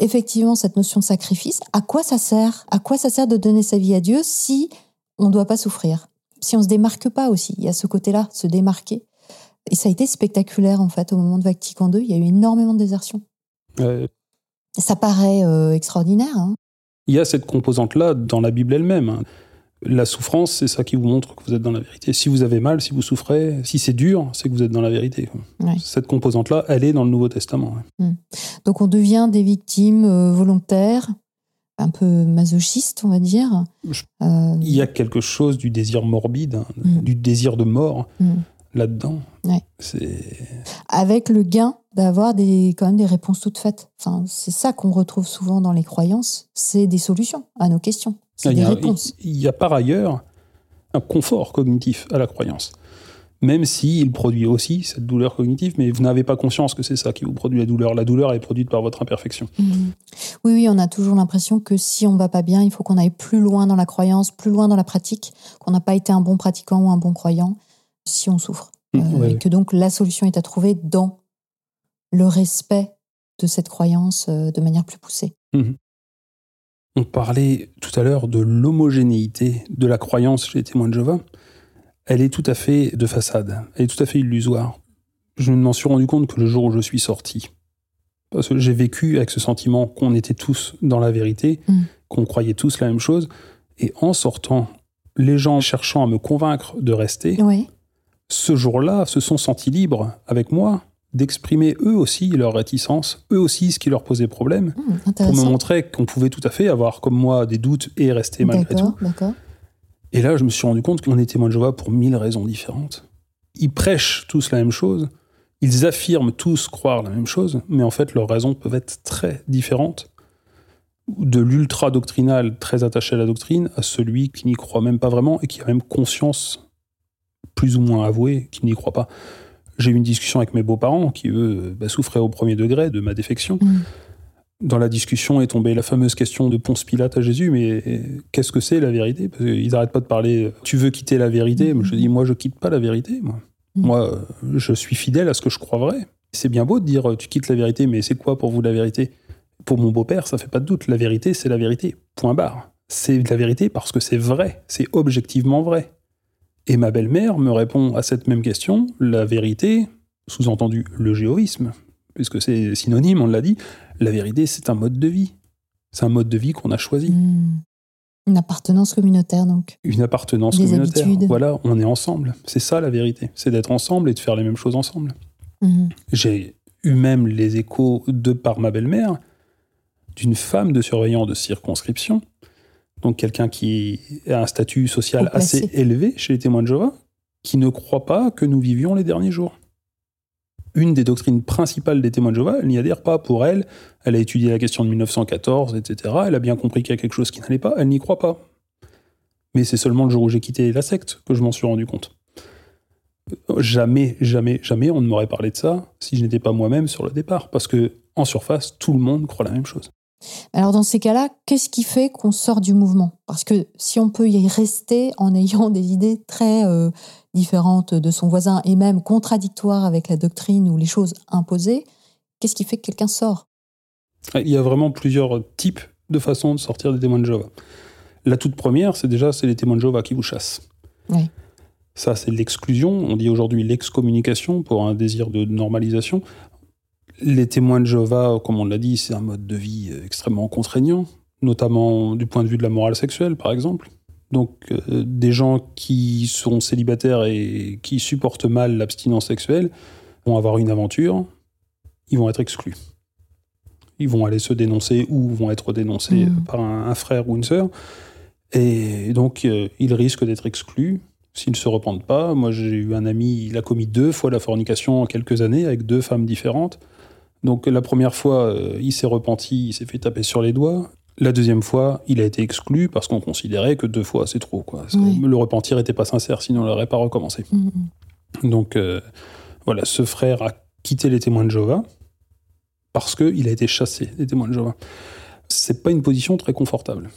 Speaker 2: Effectivement, cette notion de sacrifice, à quoi ça sert? À quoi ça sert de donner sa vie à Dieu si on ne doit pas souffrir? Si on se démarque pas aussi, il y a ce côté-là, se démarquer. Et ça a été spectaculaire en fait au moment de Vatican II, il y a eu énormément de désertion. Ça paraît euh, extraordinaire. Hein
Speaker 3: il y a cette composante-là dans la Bible elle-même. Hein. La souffrance, c'est ça qui vous montre que vous êtes dans la vérité. Si vous avez mal, si vous souffrez, si c'est dur, c'est que vous êtes dans la vérité. Cette composante-là, elle est dans le Nouveau Testament.
Speaker 2: Hmm. Donc on devient des victimes euh, volontaires, un peu masochistes, on va dire.
Speaker 3: Euh, il y a quelque chose du désir morbide, hein, hmm. du désir de mort. Hmm là-dedans.
Speaker 2: Avec le gain d'avoir des, quand même des réponses toutes faites. Enfin, c'est ça qu'on retrouve souvent dans les croyances, c'est des solutions à nos questions. C'est des réponses.
Speaker 3: Il y a par ailleurs un confort cognitif à la croyance. Même s'il produit aussi cette douleur cognitive, mais vous n'avez pas conscience que c'est ça qui vous produit la douleur. La douleur est produite par votre imperfection.
Speaker 2: Mhm. Oui, oui, on a toujours l'impression que si on va pas bien, il faut qu'on aille plus loin dans la croyance, plus loin dans la pratique, qu'on n'a pas été un bon pratiquant ou un bon croyant si on souffre. Mmh, euh, et que donc la solution est à trouver dans le respect de cette croyance euh, de manière plus poussée. Mmh.
Speaker 3: On parlait tout à l'heure de l'homogénéité de la croyance chez les témoins de Jéhovah. Elle est tout à fait de façade, elle est tout à fait illusoire. Je m'en suis rendu compte que le jour où je suis sorti, parce que j'ai vécu avec ce sentiment qu'on était tous dans la vérité, mmh. qu'on croyait tous la même chose, et en sortant, les gens cherchant à me convaincre de rester, oui ce jour-là, se sont sentis libres avec moi d'exprimer eux aussi leur réticence, eux aussi ce qui leur posait problème, hmm, pour me montrer qu'on pouvait tout à fait avoir comme moi des doutes et rester malgré tout. Et là, je me suis rendu compte qu'on était témoins de Jéhovah pour mille raisons différentes. Ils prêchent tous la même chose, ils affirment tous croire la même chose, mais en fait leurs raisons peuvent être très différentes. De l'ultra-doctrinal très attaché à la doctrine à celui qui n'y croit même pas vraiment et qui a même conscience plus ou moins avoué, qui n'y croient pas. J'ai eu une discussion avec mes beaux-parents qui, eux, bah, souffraient au premier degré de ma défection. Mm. Dans la discussion est tombée la fameuse question de Ponce Pilate à Jésus, mais qu'est-ce que c'est la vérité? Parce qu'ils n'arrêtent pas de parler, tu veux quitter la vérité Je dis, moi, je quitte pas la vérité. Moi, mm. moi je suis fidèle à ce que je crois vrai. C'est bien beau de dire, tu quittes la vérité, mais c'est quoi pour vous la vérité Pour mon beau-père, ça fait pas de doute. La vérité, c'est la vérité. Point barre. C'est la vérité parce que c'est vrai. C'est objectivement vrai. Et ma belle-mère me répond à cette même question, la vérité, sous-entendu le géoïsme, puisque c'est synonyme, on l'a dit, la vérité c'est un mode de vie. C'est un mode de vie qu'on a choisi. Hmm.
Speaker 2: Une appartenance communautaire donc.
Speaker 3: Une appartenance communautaire. Voilà, on est ensemble. C'est ça la vérité, c'est d'être ensemble et de faire les mêmes choses ensemble. Hmm. J'ai eu même les échos de par ma belle-mère d'une femme de surveillant de circonscription donc quelqu'un qui a un statut social assez élevé chez les témoins de Jéhovah, qui ne croit pas que nous vivions les derniers jours. Une des doctrines principales des témoins de Jéhovah, elle n'y adhère pas pour elle. Elle a étudié la question de 1914, etc. Elle a bien compris qu'il y a quelque chose qui n'allait pas. Elle n'y croit pas. Mais c'est seulement le jour où j'ai quitté la secte que je m'en suis rendu compte. Jamais, jamais, jamais on ne m'aurait parlé de ça si je n'étais pas moi-même sur le départ. Parce que, en surface, tout le monde croit la même chose.
Speaker 2: Alors dans ces cas-là, qu'est-ce qui fait qu'on sort du mouvement? Parce que si on peut y rester en ayant des idées très euh, différentes de son voisin et même contradictoires avec la doctrine ou les choses imposées, qu'est-ce qui fait que quelqu'un sort?
Speaker 3: Il y a vraiment plusieurs types de façons de sortir des témoins de Jéhovah. La toute première, c'est déjà c'est les témoins de Jéhovah qui vous chassent. Ça, c'est l'exclusion. On dit aujourd'hui l'excommunication pour un désir de normalisation. Les témoins de Jéhovah, comme on l'a dit, c'est un mode de vie extrêmement contraignant, notamment du point de vue de la morale sexuelle, par exemple. Donc, euh, des gens qui sont célibataires et qui supportent mal l'abstinence sexuelle vont avoir une aventure, ils vont être exclus. Ils vont aller se dénoncer ou vont être dénoncés
Speaker 2: Mhm.
Speaker 3: par un, un frère ou une sœur. Et donc, euh, ils risquent d'être exclus s'ils ne se repentent pas. Moi, j'ai eu un ami, il a commis deux fois la fornication en quelques années avec deux femmes différentes. Donc, la première fois, euh, il s'est repenti, il s'est fait taper sur les doigts. La deuxième fois, il a été exclu parce qu'on considérait que deux fois, c'est trop. Quoi.
Speaker 2: Oui.
Speaker 3: Le repentir n'était pas sincère, sinon on n'aurait pas recommencé.
Speaker 2: Mhm.
Speaker 3: Donc euh, voilà, ce frère a quitté les témoins de Jéhovah parce qu'il a été chassé des témoins de Jéhovah. C'est pas une position très confortable.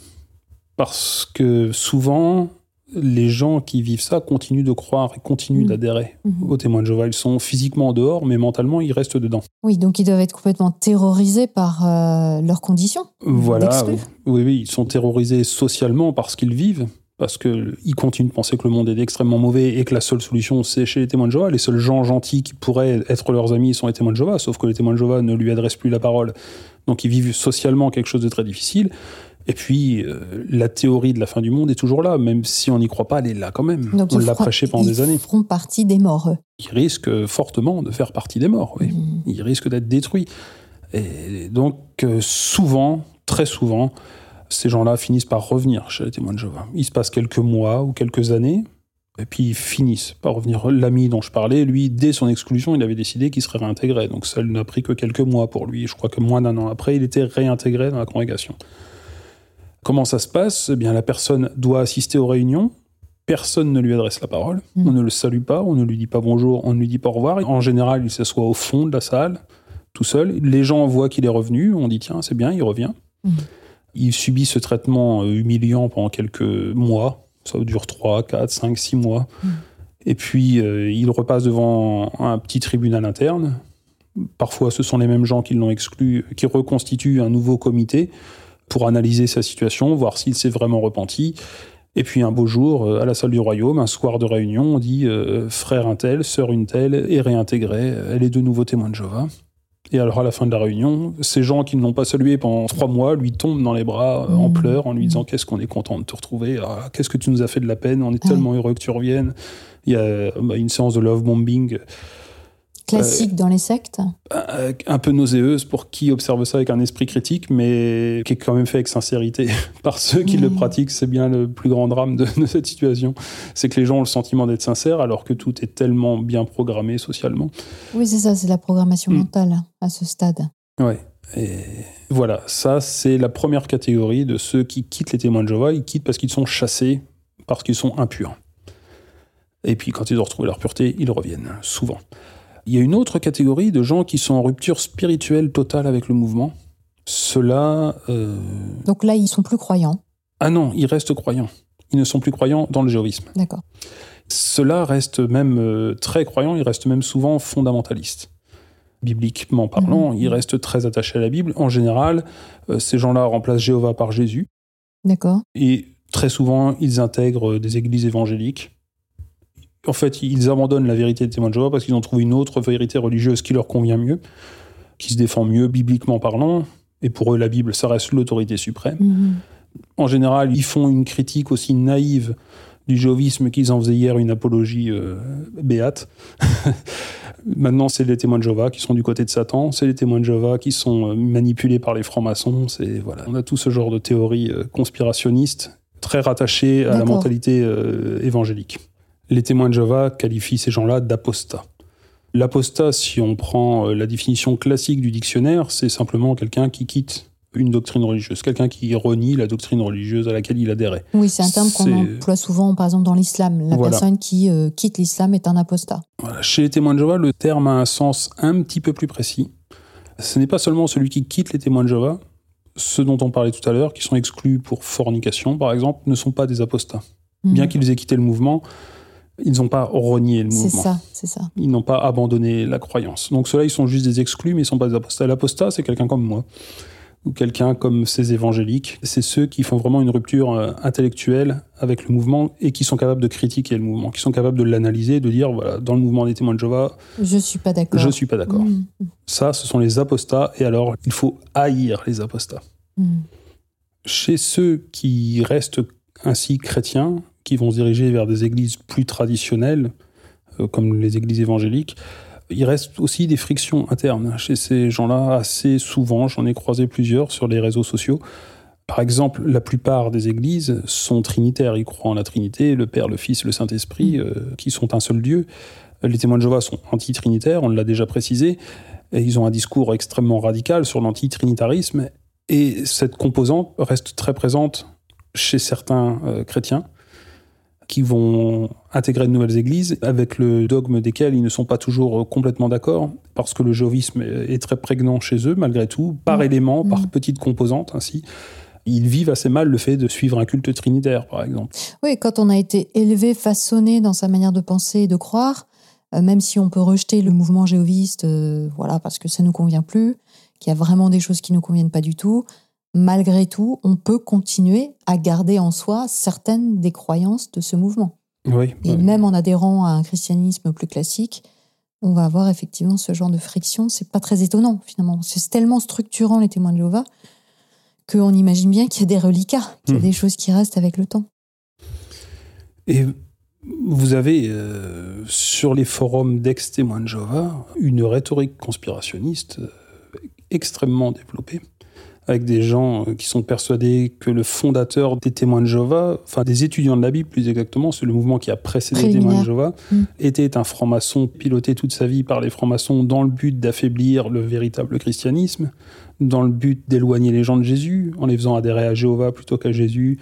Speaker 3: Parce que souvent, les gens qui vivent ça continuent de croire et continuent
Speaker 2: Mhm.
Speaker 3: d'adhérer
Speaker 2: Mhm.
Speaker 3: aux témoins de Jéhovah. Ils sont physiquement en dehors, mais mentalement, ils restent dedans.
Speaker 2: Oui, donc ils doivent être complètement terrorisés par euh, leurs conditions.
Speaker 3: Voilà,
Speaker 2: d'exclus.
Speaker 3: oui, oui, ils sont terrorisés socialement parce qu'ils vivent, parce qu'ils continuent de penser que le monde est extrêmement mauvais et que la seule solution, c'est chez les témoins de Jéhovah. Les seuls gens gentils qui pourraient être leurs amis sont les témoins de Jéhovah, sauf que les témoins de Jéhovah ne lui adressent plus la parole. Donc ils vivent socialement quelque chose de très difficile. Et puis, euh, la théorie de la fin du monde est toujours là, même si on n'y croit pas, elle est là quand même.
Speaker 2: Donc
Speaker 3: on
Speaker 2: ils
Speaker 3: l'a
Speaker 2: feront-
Speaker 3: prêché pendant
Speaker 2: ils
Speaker 3: des années.
Speaker 2: feront partie des morts, eux.
Speaker 3: Ils risquent fortement de faire partie des morts, oui
Speaker 2: Mhm.
Speaker 3: ils risquent d'être détruits. Et donc, euh, souvent, très souvent, ces gens-là finissent par revenir chez les témoins de Jéhovah. Il se passe quelques mois ou quelques années, et puis ils finissent par revenir. L'ami dont je parlais, lui, dès son exclusion, il avait décidé qu'il serait réintégré. Donc ça n'a pris que quelques mois pour lui. Je crois que moins d'un an après, il était réintégré dans la congrégation. Comment ça se passe? Eh bien, la personne doit assister aux réunions. Personne ne lui adresse la parole.
Speaker 2: Mm.
Speaker 3: On ne le salue pas, on ne lui dit pas bonjour, on ne lui dit pas au revoir. En général, il s'assoit au fond de la salle, tout seul. Les gens voient qu'il est revenu, on dit tiens, c'est bien, il revient.
Speaker 2: Mm.
Speaker 3: Il subit ce traitement euh, humiliant pendant quelques mois. Ça dure 3, 4, 5, 6 mois.
Speaker 2: Mm.
Speaker 3: Et puis, euh, il repasse devant un petit tribunal interne. Parfois, ce sont les mêmes gens qui l'ont exclu, qui reconstituent un nouveau comité pour analyser sa situation, voir s'il s'est vraiment repenti. Et puis un beau jour, euh, à la salle du royaume, un soir de réunion, on dit euh, frère un tel, sœur une telle est réintégrée, elle est de nouveau témoin de Jéhovah. Et alors à la fin de la réunion, ces gens qui ne l'ont pas salué pendant trois mois lui tombent dans les bras euh, en
Speaker 2: Mmh.
Speaker 3: pleurs en lui disant qu'est-ce qu'on est content de te retrouver, Ah, qu'est-ce que tu nous as fait de la peine, on est tellement heureux que tu reviennes. Il y a bah, une séance de love bombing
Speaker 2: Classique dans les sectes.
Speaker 3: euh, un peu nauséeuse pour qui observe ça avec un esprit critique, mais qui est quand même fait avec sincérité par ceux qui le pratiquent. C'est bien le plus grand drame de, de cette situation. C'est que les gens ont le sentiment d'être sincères alors que tout est tellement bien programmé socialement.
Speaker 2: Oui, c'est ça, c'est la programmation
Speaker 3: Mm.
Speaker 2: mentale à ce stade.
Speaker 3: Ouais. Et voilà, ça c'est la première catégorie de ceux qui quittent les témoins de Jéhovah. Ils quittent parce qu'ils sont chassés, parce qu'ils sont impurs. Et puis quand ils ont retrouvé leur pureté, ils reviennent, souvent. Il y a une autre catégorie de gens qui sont en rupture spirituelle totale avec le mouvement. Ceux-là... euh,
Speaker 2: Donc là, ils sont plus croyants.
Speaker 3: Ah non, ils restent croyants. Ils ne sont plus croyants dans le jéhovisme.
Speaker 2: D'accord.
Speaker 3: Ceux-là restent même euh, très croyants, ils restent même souvent fondamentalistes. Bibliquement parlant,
Speaker 2: Mhm.
Speaker 3: ils restent très attachés à la Bible. En général, euh, ces gens-là remplacent Jéhovah par Jésus.
Speaker 2: D'accord.
Speaker 3: Et très souvent, ils intègrent des églises évangéliques. En fait, ils abandonnent la vérité des témoins de Jéhovah parce qu'ils ont trouvé une autre vérité religieuse qui leur convient mieux, qui se défend mieux bibliquement parlant. Et pour eux, la Bible, ça reste l'autorité suprême.
Speaker 2: Mhm.
Speaker 3: En général, ils font une critique aussi naïve du jéhovisme qu'ils en faisaient hier une apologie euh, béate. Maintenant, c'est les témoins de Jéhovah qui sont du côté de Satan, c'est les témoins de Jéhovah qui sont euh, manipulés par les francs-maçons. C'est voilà, on a tout ce genre de théories euh, conspirationnistes très rattachées à la mentalité euh, évangélique. Les témoins de Jéhovah qualifient ces gens-là d'apostats. L'apostat, si on prend euh, la définition classique du dictionnaire, c'est simplement quelqu'un qui quitte une doctrine religieuse, quelqu'un qui renie la doctrine religieuse à laquelle il adhérait.
Speaker 2: Oui, c'est un terme qu'on emploie souvent, par exemple, dans l'islam. La
Speaker 3: Voilà.
Speaker 2: personne qui euh, quitte l'islam est un apostat.
Speaker 3: Voilà. Chez les témoins de Jéhovah, le terme a un sens un petit peu plus précis. Ce n'est pas seulement celui qui quitte les témoins de Jéhovah, ceux dont on parlait tout à l'heure, qui sont exclus pour fornication, par exemple, ne sont pas des apostats. Bien
Speaker 2: Mhm.
Speaker 3: qu'ils aient quitté le mouvement, ils n'ont pas renié le
Speaker 2: C'est
Speaker 3: mouvement.
Speaker 2: ça, c'est ça.
Speaker 3: Ils n'ont pas abandonné la croyance. Donc ceux-là, ils sont juste des exclus, mais ils ne sont pas des apostats. L'apostat, c'est quelqu'un comme moi, ou quelqu'un comme ces évangéliques. C'est ceux qui font vraiment une rupture euh, intellectuelle avec le mouvement et qui sont capables de critiquer le mouvement, qui sont capables de l'analyser, de dire, voilà, dans le mouvement des témoins de Jéhovah,
Speaker 2: Je suis pas d'accord.
Speaker 3: je ne suis pas d'accord.
Speaker 2: Mhm.
Speaker 3: Ça, ce sont les apostats, et alors, il faut haïr les apostats.
Speaker 2: Mhm.
Speaker 3: Chez ceux qui restent ainsi chrétiens, qui vont se diriger vers des églises plus traditionnelles, euh, comme les églises évangéliques, Il reste aussi des frictions internes chez ces gens-là assez souvent. J'en ai croisé plusieurs sur les réseaux sociaux. Par exemple, la plupart des églises sont trinitaires. Ils croient en la Trinité, le Père, le Fils, le Saint-Esprit, euh, qui sont un seul Dieu. Les témoins de Jéhovah sont anti-trinitaires, on l'a déjà précisé. Et ils ont un discours extrêmement radical sur l'anti-trinitarisme. Et cette composante reste très présente chez certains euh, chrétiens qui vont intégrer de nouvelles églises avec le dogme desquels ils ne sont pas toujours euh, complètement d'accord parce que le jovisme est très prégnant chez eux malgré tout, par mmh. élément, par mmh. petites composantes ainsi. Ils vivent assez mal le fait de suivre un culte trinitaire, par exemple.
Speaker 2: Oui, quand on a été élevé, façonné dans sa manière de penser et de croire, euh, même si on peut rejeter le mouvement jéhoviste, voilà, parce que ça ne nous convient plus, qu'il y a vraiment des choses qui ne nous conviennent pas du tout, malgré tout, on peut continuer à garder en soi certaines des croyances de ce mouvement.
Speaker 3: Oui,
Speaker 2: Et même en adhérant à un christianisme plus classique, on va avoir effectivement ce genre de friction. C'est pas très étonnant finalement. C'est tellement structurant les témoins de Jéhovah qu'on imagine bien qu'il y a des reliquats, qu'il y a hmm. des choses qui restent avec le temps.
Speaker 3: Et vous avez euh, sur les forums d'ex-témoins de Jéhovah une rhétorique conspirationniste euh, extrêmement développée avec des gens euh, qui sont persuadés que le fondateur des témoins de Jéhovah, enfin des étudiants de la Bible plus exactement, c'est le mouvement qui a précédé les témoins de Jéhovah, mm. était un franc-maçon piloté toute sa vie par les francs-maçons dans le but d'affaiblir le véritable christianisme, dans le but d'éloigner les gens de Jésus, en les faisant adhérer à Jéhovah plutôt qu'à Jésus,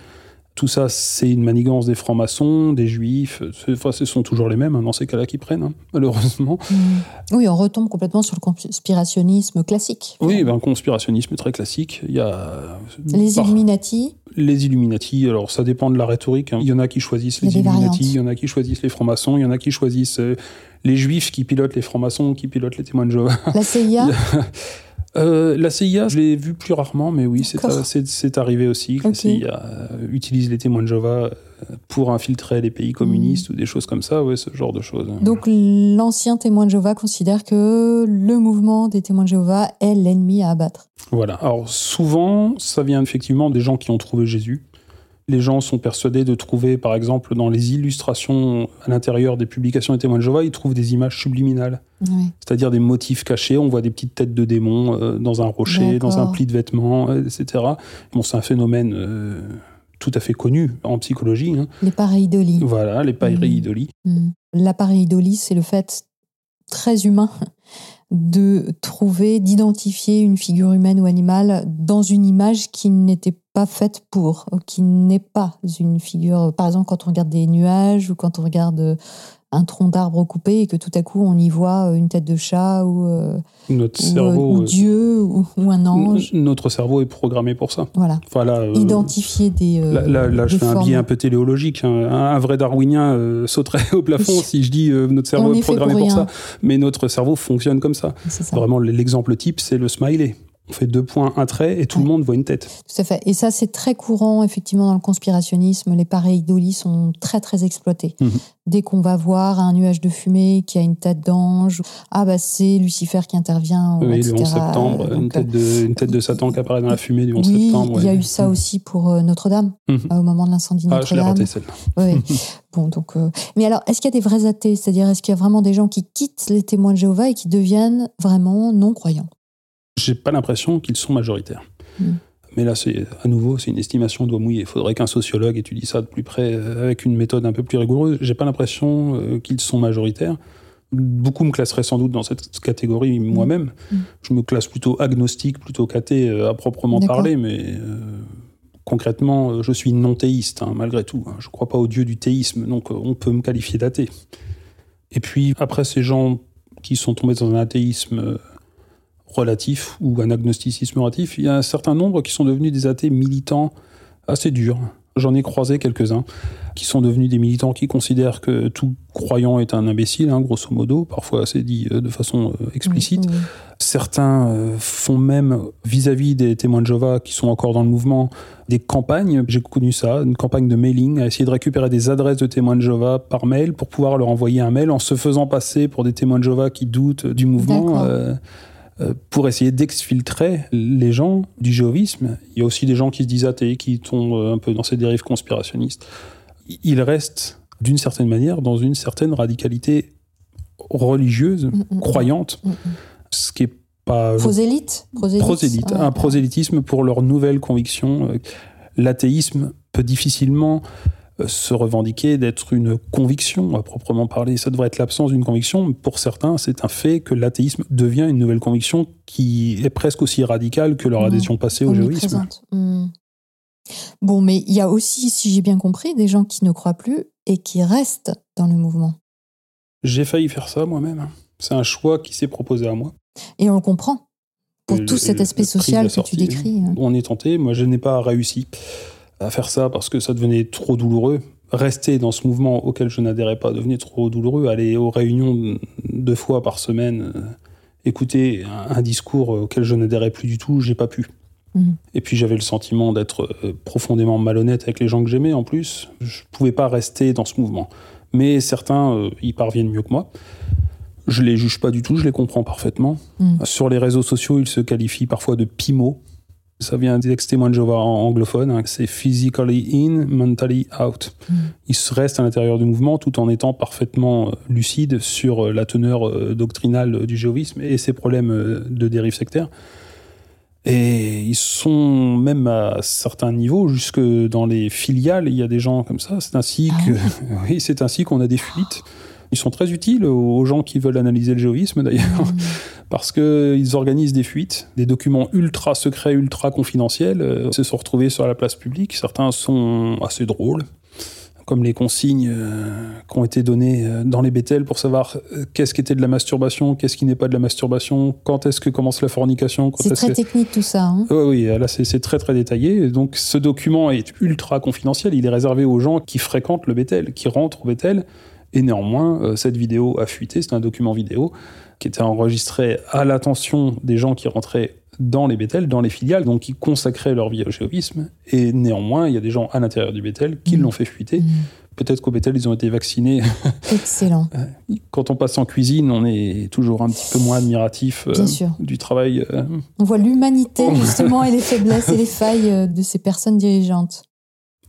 Speaker 3: tout ça, c'est une manigance des francs-maçons, des juifs. Enfin, ce sont toujours les mêmes hein, dans ces cas-là qui prennent, hein, malheureusement.
Speaker 2: Mmh. Oui, on retombe complètement sur le conspirationnisme classique.
Speaker 3: Oui, ben, un conspirationnisme très classique. Il y a
Speaker 2: les Illuminati.
Speaker 3: Les Illuminati. Alors, ça dépend de la rhétorique. Hein. Il y en a qui choisissent les Illuminati, il y en a qui choisissent les francs-maçons, il y en a qui choisissent euh, les juifs qui pilotent les francs-maçons, qui pilotent les témoins de Jéhovah.
Speaker 2: La CIA.
Speaker 3: Euh, la CIA, je l'ai vu plus rarement, mais oui, c'est arrivé aussi que la CIA euh, utilise les témoins de Jéhovah euh, pour infiltrer les pays communistes hmm. ou des choses comme ça, ouais, ce genre de choses.
Speaker 2: Donc l'ancien témoin de Jéhovah considère que le mouvement des témoins de Jéhovah est l'ennemi à abattre.
Speaker 3: Voilà. Alors souvent, ça vient effectivement des gens qui ont trouvé Jésus les gens sont persuadés de trouver, par exemple, dans les illustrations à l'intérieur des publications des témoins de Jéhovah, ils trouvent des images subliminales. C'est-à-dire des motifs cachés. On voit des petites têtes de démons euh, dans un rocher, dans un pli de vêtements, euh, etc. Bon, c'est un phénomène euh, tout à fait connu en psychologie. Hein.
Speaker 2: Les pareidolies.
Speaker 3: Voilà, les pareidolies. Mmh.
Speaker 2: Mmh. La pareidolie, c'est le fait très humain de trouver, d'identifier une figure humaine ou animale dans une image qui n'était pas faite pour, qui n'est pas une figure. Par exemple, quand on regarde des nuages ou quand on regarde un tronc d'arbre coupé et que tout à coup on y voit une tête de chat ou, euh,
Speaker 3: notre cerveau,
Speaker 2: ou, Dieu ou, un ange.
Speaker 3: Notre cerveau est programmé pour ça.
Speaker 2: Voilà.
Speaker 3: Euh,
Speaker 2: Identifier des.
Speaker 3: Euh, là, là, je fais un biais un peu téléologique. Hein. Un, vrai darwinien sauterait au plafond si je dis notre cerveau est, programmé pour, ça. Mais notre cerveau fonctionne comme ça. ça. Vraiment, l'exemple type, c'est le smiley on fait deux points, un trait, et tout le monde voit une tête.
Speaker 2: Tout à fait. Et ça, c'est très courant, effectivement, dans le conspirationnisme. Les pareidolis sont très, très exploités. Mhm. Dès qu'on va voir un nuage de fumée qui a une tête d'ange, ah bah c'est Lucifer qui intervient.
Speaker 3: Oui, le 11 septembre, une, tête de, une tête de Satan qui apparaît dans la fumée du 11
Speaker 2: oui,
Speaker 3: septembre.
Speaker 2: Il y a eu ça mhm. aussi pour euh, Notre-Dame, mhm. au moment de l'incendie de Notre-Dame.
Speaker 3: Ah, je l'ai celle-là.
Speaker 2: Oui. bon, donc, euh, Mais alors, est-ce qu'il y a des vrais athées? C'est-à-dire, est-ce qu'il y a vraiment des gens qui quittent les témoins de Jéhovah et qui deviennent vraiment non-croyants?
Speaker 3: J'ai pas l'impression qu'ils sont majoritaires. Hmm. Mais là, c'est à nouveau, c'est une estimation doigt mouillé. Il faudrait qu'un sociologue étudie ça de plus près euh, avec une méthode un peu plus rigoureuse. J'ai pas l'impression euh, qu'ils sont majoritaires. Beaucoup me classeraient sans doute dans cette catégorie moi-même. Hmm. Je me classe plutôt agnostique, plutôt qu'athée euh, à proprement parler, mais concrètement, je suis non théiste, hein, malgré tout. Je ne crois pas au dieu du théisme, donc on peut me qualifier d'athée. Et puis, après, ces gens qui sont tombés dans un athéisme relatif ou un agnosticisme relatif, il y a un certain nombre qui sont devenus des athées militants assez durs. J'en ai croisé quelques-uns qui sont devenus des militants qui considèrent que tout croyant est un imbécile, hein, grosso modo, parfois c'est dit euh, de façon euh, explicite. Certains euh, font même, vis-à-vis des témoins de Jéhovah qui sont encore dans le mouvement, des campagnes. J'ai connu ça, une campagne de mailing, à essayer de récupérer des adresses de témoins de Jéhovah par mail pour pouvoir leur envoyer un mail en se faisant passer pour des témoins de Jéhovah qui doutent du mouvement. Euh, pour essayer d'exfiltrer les gens du jéhovisme. Il y a aussi des gens qui se disent athées, qui tombent euh, un peu dans ces dérives conspirationnistes. Ils restent, d'une certaine manière, dans une certaine radicalité religieuses,
Speaker 2: Mm, mm, mm, mm.
Speaker 3: ce qui est pas
Speaker 2: Prosélyte? Prosélyte,
Speaker 3: prosélyte,
Speaker 2: ouais.
Speaker 3: un prosélytisme pour leurs nouvelles convictions. Euh, L'athéisme peut difficilement se revendiquer d'être une conviction à proprement parler. Ça devrait être l'absence d'une conviction. Pour certains, c'est un fait que l'athéisme devient une nouvelle conviction qui est presque aussi radicale que leur
Speaker 2: Mhm.
Speaker 3: adhésion passée au géoïsme.
Speaker 2: Hmm. Bon, mais il y a aussi, si j'ai bien compris, des gens qui ne croient plus et qui restent dans le mouvement.
Speaker 3: J'ai failli faire ça moi-même. C'est un choix qui s'est proposé à moi.
Speaker 2: Et on le comprend. Pour
Speaker 3: Le-
Speaker 2: tout cet aspect social que tu décris.
Speaker 3: On est tenté. Moi, je n'ai pas réussi à faire ça parce que ça devenait trop douloureux. Rester dans ce mouvement auquel je n'adhérais pas devenait trop douloureux. Aller aux réunions deux fois par semaine, euh, écouter un, un discours auquel je n'adhérais plus du tout, j'ai pas pu.
Speaker 2: Mhm.
Speaker 3: Et puis j'avais le sentiment d'être euh, profondément malhonnête avec les gens que j'aimais en plus. Je pouvais pas rester dans ce mouvement. Mais certains euh, y parviennent mieux que moi. Je les juge pas du tout, je les comprends parfaitement.
Speaker 2: Mm.
Speaker 3: Sur les réseaux sociaux, ils se qualifient parfois de PIMO. Ça vient des ex-témoins de Jéhovah en- anglophones. hein. C'est physically in, mentally out.
Speaker 2: Mm.
Speaker 3: Ils se restent à l'intérieur du mouvement tout en étant parfaitement euh, lucides sur euh, la teneur euh, doctrinale du jéhovisme et ses problèmes de dérive sectaire. Et ils sont même à certains niveaux, jusque dans les filiales, il y a des gens comme ça. C'est ainsi
Speaker 2: Ah
Speaker 3: que, oui, c'est ainsi qu'on a des fuites. Ils sont très utiles aux gens qui veulent analyser le géovisme d'ailleurs,
Speaker 2: Hmm.
Speaker 3: parce qu'ils organisent des fuites, des documents ultra secrets, ultra confidentiels, euh, se sont retrouvés sur la place publique. Certains sont assez drôles, comme les consignes euh, qui ont été données euh, dans les Bethel pour savoir euh, qu'est-ce qui était de la masturbation, qu'est-ce qui n'est pas de la masturbation, quand est-ce que commence la fornication,
Speaker 2: C'est très
Speaker 3: que...
Speaker 2: technique tout ça. hein.
Speaker 3: Oui, oui, là c'est c'est très très détaillé. Donc ce document est ultra confidentiel. Il est réservé aux gens qui fréquentent le Bethel, qui rentrent au Bethel. Et néanmoins, euh, cette vidéo a fuité. C'est un document vidéo qui était enregistré à l'attention des gens qui rentraient dans les Bethel, dans les filiales, donc qui consacraient leur vie au géovisme. Et néanmoins, il y a des gens à l'intérieur du Bethel qui
Speaker 2: Mhm.
Speaker 3: l'ont fait fuiter.
Speaker 2: Hmm.
Speaker 3: Peut-être qu'au Bethel, ils ont été vaccinés.
Speaker 2: Excellent.
Speaker 3: Quand on passe en cuisine, on est toujours un petit peu moins admiratif euh, du travail. euh,
Speaker 2: On voit l'humanité justement et les faiblesses et les failles euh, de ces personnes dirigeantes.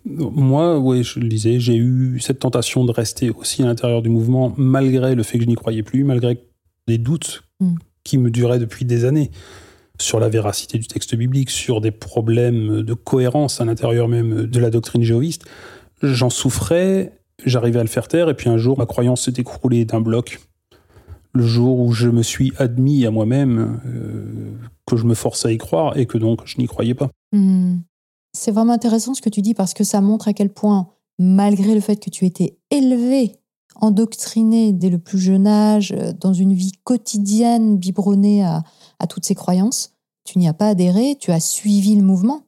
Speaker 3: Moi, oui, je le disais, j'ai eu cette tentation de rester aussi à l'intérieur du mouvement, malgré le fait que je n'y croyais plus, malgré des doutes
Speaker 2: Mm.
Speaker 3: qui me duraient depuis des années sur la véracité du texte biblique, sur des problèmes de cohérence à l'intérieur même de la doctrine jéhoviste. J'en souffrais, j'arrivais à le faire taire, et puis un jour, ma croyance s'est écroulée d'un bloc. Le jour où je me suis admis à moi-même euh, que je me forçais à y croire et que donc je n'y croyais pas.
Speaker 2: Hmm. C'est vraiment intéressant ce que tu dis parce que ça montre à quel point, malgré le fait que tu étais élevé, endoctriné dès le plus jeune âge, euh, dans une vie quotidienne biberonnée à, à toutes ces croyances, tu n'y as pas adhéré, tu as suivi le mouvement,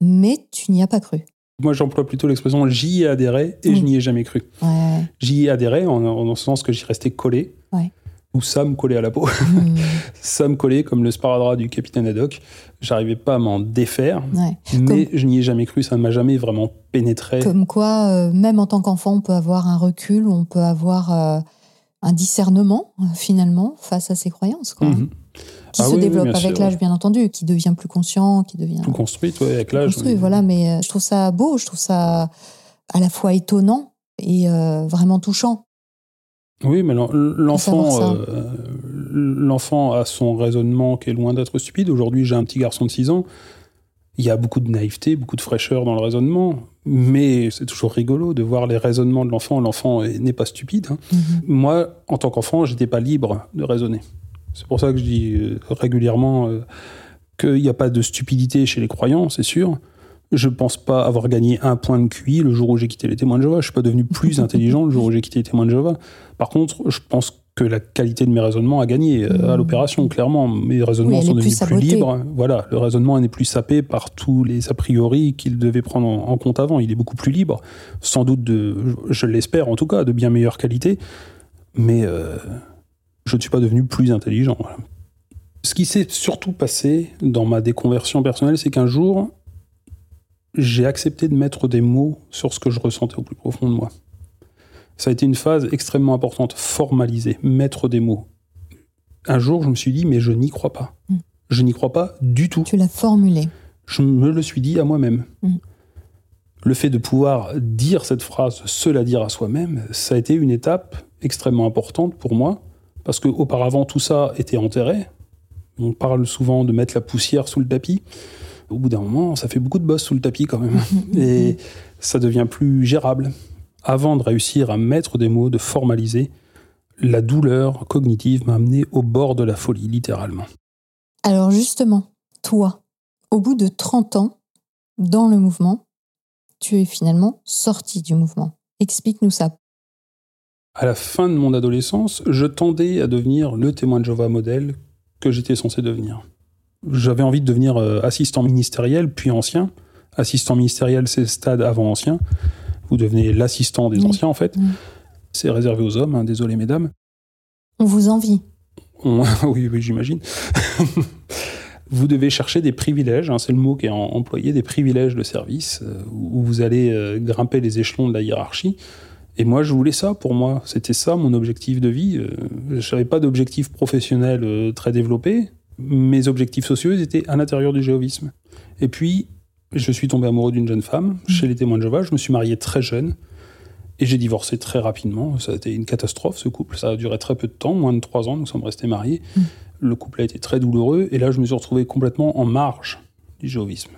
Speaker 2: mais tu n'y as pas cru.
Speaker 3: Moi, j'emploie plutôt l'expression j'y ai adhéré et
Speaker 2: Oui.
Speaker 3: je n'y ai jamais cru.
Speaker 2: Ouais.
Speaker 3: J'y ai adhéré en, en ce sens que j'y restais collé.
Speaker 2: Ouais.
Speaker 3: Ou ça me collait à la peau. Ça me collait comme le sparadrap du capitaine Haddock. J'arrivais pas à m'en défaire.
Speaker 2: Ouais.
Speaker 3: Mais je n'y ai jamais cru. Ça ne m'a jamais vraiment pénétré.
Speaker 2: Comme quoi, euh, même en tant qu'enfant, on peut avoir un recul, on peut avoir euh, un discernement, finalement, face à ses croyances, quoi,
Speaker 3: Mhm.
Speaker 2: qui
Speaker 3: Ah
Speaker 2: se
Speaker 3: oui,
Speaker 2: développe avec l'âge, bien entendu, qui devient plus conscient, qui devient
Speaker 3: Tout construit, toi, avec l'âge.
Speaker 2: construit,
Speaker 3: oui.
Speaker 2: voilà. Mais euh, je trouve ça beau, je trouve ça à la fois étonnant et euh, vraiment touchant.
Speaker 3: Oui, mais l'enfant, euh, l'enfant a son raisonnement qui est loin d'être stupide. Aujourd'hui, j'ai un petit garçon de 6 ans. Il y a beaucoup de naïveté, beaucoup de fraîcheur dans le raisonnement, mais c'est toujours rigolo de voir les raisonnements de l'enfant. L'enfant est- n'est pas stupide. hein.
Speaker 2: Mhm.
Speaker 3: Moi, en tant qu'enfant, j'étais pas libre de raisonner. C'est pour ça que je dis euh, régulièrement euh, qu'il n'y a pas de stupidité chez les croyants, c'est sûr. Je pense pas avoir gagné un point de QI le jour où j'ai quitté les témoins de Jéhovah. Je suis pas devenu plus intelligent le jour où j'ai quitté les témoins de Jéhovah. Par contre, je pense que la qualité de mes raisonnements a gagné euh, à
Speaker 2: Mhm.
Speaker 3: l'opération, clairement. Mes raisonnements
Speaker 2: Oui,
Speaker 3: sont devenus plus libres. Voilà, le raisonnement n'est plus sapé par tous les a priori qu'il devait prendre en, en compte avant. Il est beaucoup plus libre, sans doute de, je l'espère en tout cas, de bien meilleure qualité. Mais euh, je ne suis pas devenu plus intelligent. voilà. Ce qui s'est surtout passé dans ma déconversion personnelle, c'est qu'un jour, j'ai accepté de mettre des mots sur ce que je ressentais au plus profond de moi. Ça a été une phase extrêmement importante, formaliser, mettre des mots. Un jour, je me suis dit, mais je n'y crois pas.
Speaker 2: Mm.
Speaker 3: Je n'y crois pas du tout.
Speaker 2: Tu l'as formulé.
Speaker 3: Je me le suis dit à moi-même.
Speaker 2: Mm.
Speaker 3: Le fait de pouvoir dire cette phrase, se la dire à soi-même, ça a été une étape extrêmement importante pour moi parce qu'auparavant, tout ça était enterré. On parle souvent de mettre la poussière sous le tapis. Au bout d'un moment, ça fait beaucoup de boss sous le tapis quand même. Et ça devient plus gérable. Avant de réussir à mettre des mots, de formaliser, la douleur cognitive m'a amené au bord de la folie, littéralement.
Speaker 2: Alors justement, toi, au bout de 30 ans, dans le mouvement, tu es finalement sorti du mouvement. Explique-nous ça.
Speaker 3: À la fin de mon adolescence, je tendais à devenir le témoin de Jéhovah modèle que j'étais censé devenir. J'avais envie de devenir euh, assistant ministériel, puis ancien. Assistant ministériel, c'est le stade avant ancien. Vous devenez l'assistant des anciens, en fait. C'est réservé aux hommes, hein, désolé mesdames.
Speaker 2: On vous envie.
Speaker 3: oui, oui j'imagine. vous devez chercher des privilèges, hein, c'est le mot qui est employé, des privilèges de service, euh, où vous allez euh, grimper les échelons de la hiérarchie. Et moi, je voulais ça pour moi. C'était ça mon objectif de vie. je n'avais pas d'objectif professionnel très développé mes objectifs sociaux étaient à l'intérieur du géovisme. Et puis, je suis tombé amoureux d'une jeune femme mmh. chez les témoins de Jéhovah. Je me suis marié très jeune et j'ai divorcé très rapidement. Ça a été une catastrophe, ce couple. Ça a duré très peu de temps, moins de trois ans. Nous sommes restés mariés. Mmh. Le couple a été très douloureux et là, je me suis retrouvé complètement en marge du géovisme.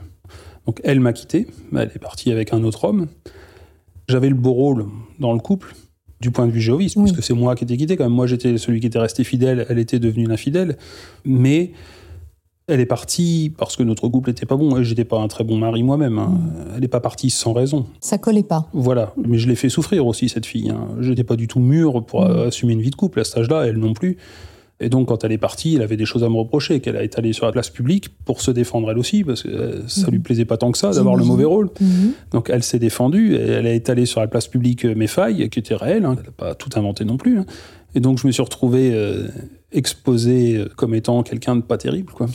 Speaker 3: Donc, elle m'a quitté. Elle est partie avec un autre homme. J'avais le beau rôle dans le couple du point de vue géovisme, puisque c'est moi qui étais quitté. Quand même, moi, j'étais celui qui était resté fidèle, elle était devenue une infidèle. Mais elle est partie parce que notre couple n'était pas bon. Et j'étais pas un très bon mari moi-même. Hein. Mm. Elle n'est pas partie sans raison.
Speaker 2: Ça collait pas.
Speaker 3: Voilà. Mais je l'ai fait souffrir aussi, cette fille. Hein. Je n'étais pas du tout mûr pour mm. assumer une vie de couple à cet âge-là, elle non plus. Et donc, quand elle est partie, elle avait des choses à me reprocher, qu'elle a étalé sur la place publique pour se défendre elle aussi, parce que euh, ça ne lui mhm. plaisait pas tant que ça d'avoir le mauvais rôle. Mhm. Donc, elle s'est défendue, et elle a étalé sur la place publique euh, mes failles, qui étaient réelles, hein. elle n'a pas tout inventé non plus. Hein. Et donc, je me suis retrouvé euh, exposé comme étant quelqu'un de pas terrible, quoi.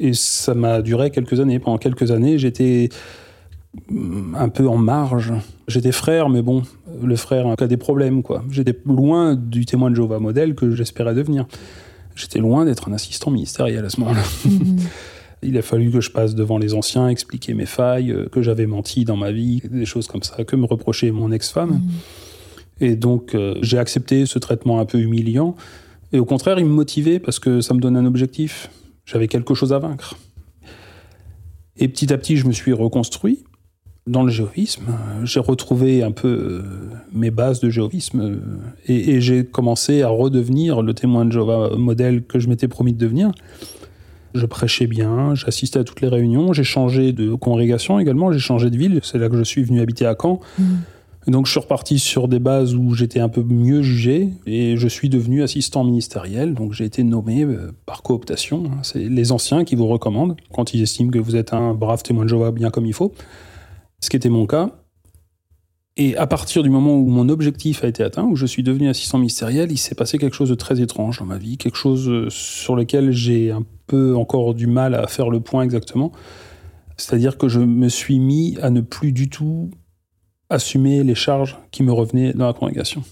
Speaker 3: Et ça m'a duré quelques années. Pendant quelques années, j'étais mm, un peu en marge. J'étais frère, mais bon, le frère a des problèmes, quoi. J'étais loin du témoin de Jéhovah modèle que j'espérais devenir. J'étais loin d'être un assistant ministériel à ce moment-là. Mhm. Il a fallu que je passe devant les anciens, expliquer mes failles, euh, que j'avais menti dans ma vie, des choses comme ça, que me reprochait mon ex-femme. Mhm. Et donc, euh, j'ai accepté ce traitement un peu humiliant. Et au contraire, il me motivait parce que ça me donnait un objectif. J'avais quelque chose à vaincre. Et petit à petit, je me suis reconstruit dans le géovisme. J'ai retrouvé un peu euh, mes bases de géovisme euh, et, j'ai commencé à redevenir le témoin de Jéhovah modèle que je m'étais promis de devenir. Je prêchais bien, j'assistais à toutes les réunions, j'ai changé de congrégation également, j'ai changé de ville, c'est là que je suis venu habiter à Caen. Mmh. Donc je suis reparti sur des bases où j'étais un peu mieux jugé et je suis devenu assistant ministériel. Donc j'ai été nommé euh, par cooptation. C'est les anciens qui vous recommandent quand ils estiment que vous êtes un brave témoin de Jéhovah bien comme il faut ce qui était mon cas. Et à partir du moment où mon objectif a été atteint, où je suis devenu assistant ministériel, il s'est passé quelque chose de très étrange dans ma vie, quelque chose euh, sur lequel j'ai un peu encore du mal à faire le point exactement. C'est-à-dire que je me suis mis à ne plus du tout assumer les charges qui me revenaient dans la congrégation.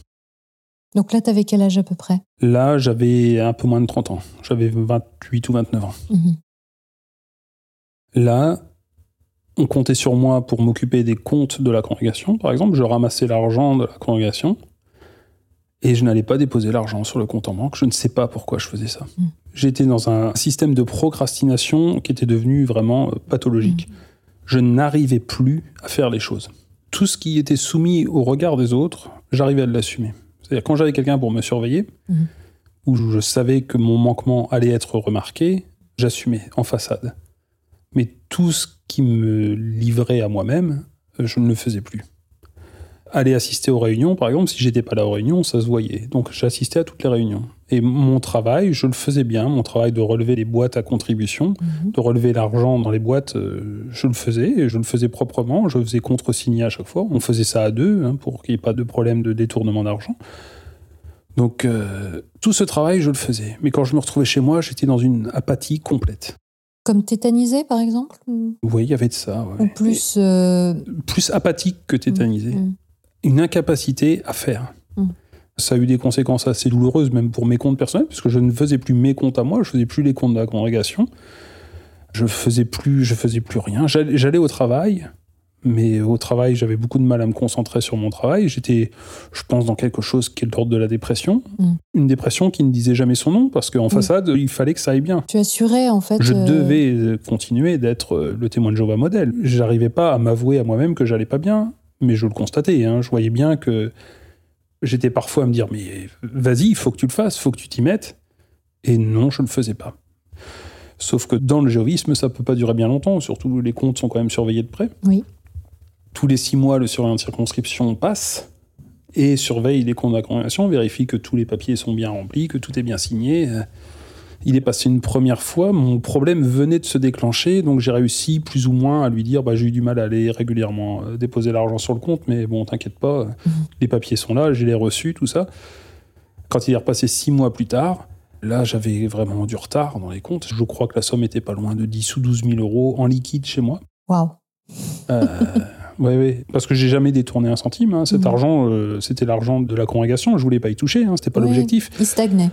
Speaker 2: Donc là, tu avais quel âge à peu près?
Speaker 3: Là, j'avais un peu moins de 30 ans. J'avais 28 ou 29 ans. Mhm. Là, on comptait sur moi pour m'occuper des comptes de la congrégation, par exemple. Je ramassais l'argent de la congrégation et je n'allais pas déposer l'argent sur le compte en banque. Je ne sais pas pourquoi je faisais ça. Mm. J'étais dans un système de procrastination qui était devenu vraiment euh, pathologique. Mm. Je n'arrivais plus à faire les choses. Tout ce qui était soumis au regard des autres, j'arrivais à l'assumer. C'est-à-dire quand j'avais quelqu'un pour me surveiller, mm. où je savais que mon manquement allait être remarqué, j'assumais en façade. Mais tout ce qui me livrait à moi-même, je ne le faisais plus. Aller assister aux réunions, par exemple, si j'étais pas là aux réunions, ça se voyait. Donc j'assistais à toutes les réunions. Et mon travail, je le faisais bien. Mon travail de relever les boîtes à contribution, mhm. de relever l'argent dans les boîtes, euh, je le faisais. Et je le faisais proprement. Je faisais contre-signer à chaque fois. On faisait ça à deux hein, pour qu'il n'y ait pas de problème de détournement d'argent. Donc euh, tout ce travail, je le faisais. Mais quand je me retrouvais chez moi, j'étais dans une apathie complète.
Speaker 2: Comme tétanisé, par exemple
Speaker 3: Oui, il y avait de ça.
Speaker 2: Ou plus. Euh,
Speaker 3: plus apathique que tétanisé. Mm, mm. Une incapacité à faire. Mm. Ça a eu des conséquences assez douloureuses, même pour mes comptes personnels, puisque je ne faisais plus mes comptes à moi, je faisais plus les comptes de la congrégation. Je faisais plus, je faisais plus rien. J'allais au travail, Mais au travail, j'avais beaucoup de mal à me concentrer sur mon travail. J'étais, je pense, dans quelque chose qui est l'ordre de la dépression.
Speaker 2: Mm.
Speaker 3: Une dépression qui ne disait jamais son nom parce qu'en façade, il fallait que ça aille bien.
Speaker 2: Tu assurais en fait.
Speaker 3: Je
Speaker 2: euh,
Speaker 3: devais euh, continuer d'être euh, le témoin de Jéhovah modèle. J'arrivais pas à m'avouer à moi-même que j'allais pas bien, mais je le constatais. hein. Je voyais bien que j'étais parfois à me dire mais vas-y, il faut que tu le fasses, il faut que tu t'y mettes. Et non, je ne le faisais pas. Sauf que dans le jéhovisme, ça peut pas durer bien longtemps. Surtout, les comptes sont quand même surveillés de près.
Speaker 2: Oui.
Speaker 3: Tous les six mois, le surveillant de circonscription passe et surveille les comptes de la congrégation, vérifie que tous les papiers sont bien remplis, que tout est bien signé. Euh, Il est passé une première fois, mon problème venait de se déclencher, donc j'ai réussi plus ou moins à lui dire bah, j'ai eu du mal à aller régulièrement euh, déposer l'argent sur le compte, mais bon, t'inquiète pas, euh, les papiers sont là, je les ai reçus, tout ça. Quand il est repassé six mois plus tard, là j'avais vraiment du retard dans les comptes. Je crois que la somme était pas loin de 10 ou 12 000 euros en liquide chez moi.
Speaker 2: Waouh.
Speaker 3: Ouais, ouais. Parce que j'ai jamais détourné un centime. hein. Cet
Speaker 2: Mhm.
Speaker 3: argent, euh, c'était l'argent de la congrégation. Je voulais pas y toucher. Hein. C'était pas l'objectif.
Speaker 2: Il stagnait.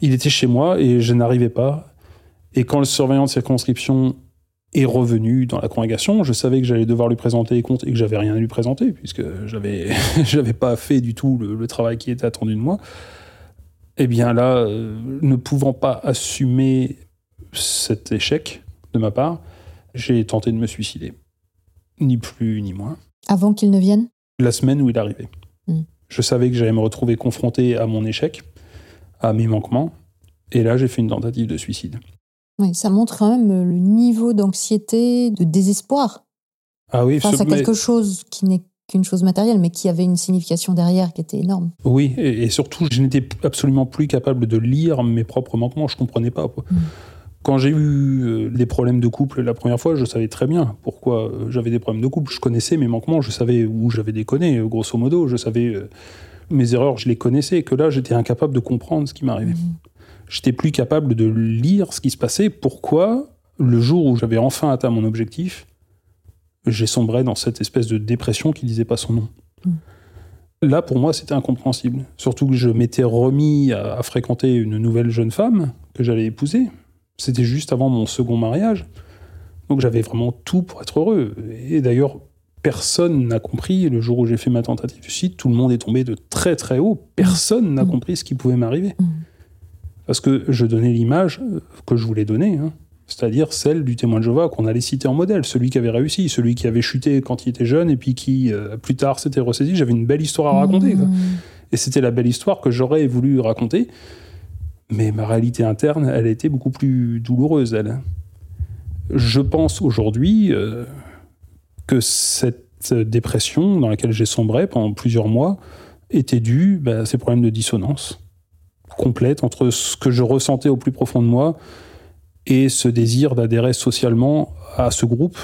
Speaker 3: Il était chez moi et je n'arrivais pas. Et quand le surveillant de circonscription est revenu dans la congrégation, je savais que j'allais devoir lui présenter les comptes et que j'avais rien à lui présenter puisque j'avais j'avais pas fait du tout le, le travail qui était attendu de moi. Eh bien là, euh, ne pouvant pas assumer cet échec de ma part, j'ai tenté de me suicider. Ni plus ni moins
Speaker 2: Avant qu'il ne vienne?
Speaker 3: La semaine où il arrivait.
Speaker 2: Mm.
Speaker 3: Je savais que j'allais me retrouver confronté à mon échec, à mes manquements, et là j'ai fait une tentative de suicide.
Speaker 2: Oui, ça montre quand même le niveau d'anxiété, de désespoir
Speaker 3: Ah oui,
Speaker 2: face
Speaker 3: ce-
Speaker 2: à
Speaker 3: mais-
Speaker 2: quelque chose qui n'est qu'une chose matérielle, mais qui avait une signification derrière qui était énorme.
Speaker 3: oui, et, et surtout je n'étais absolument plus capable de lire mes propres manquements, je comprenais pas. quoi.
Speaker 2: Mm.
Speaker 3: Quand j'ai eu euh, des problèmes de couple la première fois, je savais très bien pourquoi euh, j'avais des problèmes de couple. Je connaissais mes manquements, je savais où j'avais déconné, euh, grosso modo, je savais euh, mes erreurs, je les connaissais, que là j'étais incapable de comprendre ce qui m'arrivait.
Speaker 2: Mhm.
Speaker 3: j'étais plus capable de lire ce qui se passait. Pourquoi, le jour où j'avais enfin atteint mon objectif, j'ai sombré dans cette espèce de dépression qui disait pas son nom.
Speaker 2: Mm.
Speaker 3: Là, pour moi, c'était incompréhensible. Surtout que je m'étais remis à, à fréquenter une nouvelle jeune femme que j'allais épouser. C'était juste avant mon second mariage. Donc j'avais vraiment tout pour être heureux. Et d'ailleurs, personne n'a compris le jour où j'ai fait ma tentative de suicide. Tout le monde est tombé de très très haut. Personne n'a
Speaker 2: Mm.
Speaker 3: compris ce qui pouvait m'arriver
Speaker 2: Mhm.
Speaker 3: parce que je donnais l'image euh, que je voulais donner, hein. c'est-à-dire celle du témoin de Jéhovah qu'on allait citer en modèle, celui qui avait réussi, celui qui avait chuté quand il était jeune et puis qui, euh, plus tard, s'était ressaisi. J'avais une belle histoire à raconter. quoi.
Speaker 2: Mhm.
Speaker 3: Et c'était la belle histoire que j'aurais voulu raconter. Mais ma réalité interne, elle a été beaucoup plus douloureuse, elle. Je pense aujourd'hui euh, que cette dépression dans laquelle j'ai sombré pendant plusieurs mois était due bah, à ces problèmes de dissonance complète entre ce que je ressentais au plus profond de moi et ce désir d'adhérer socialement à ce groupe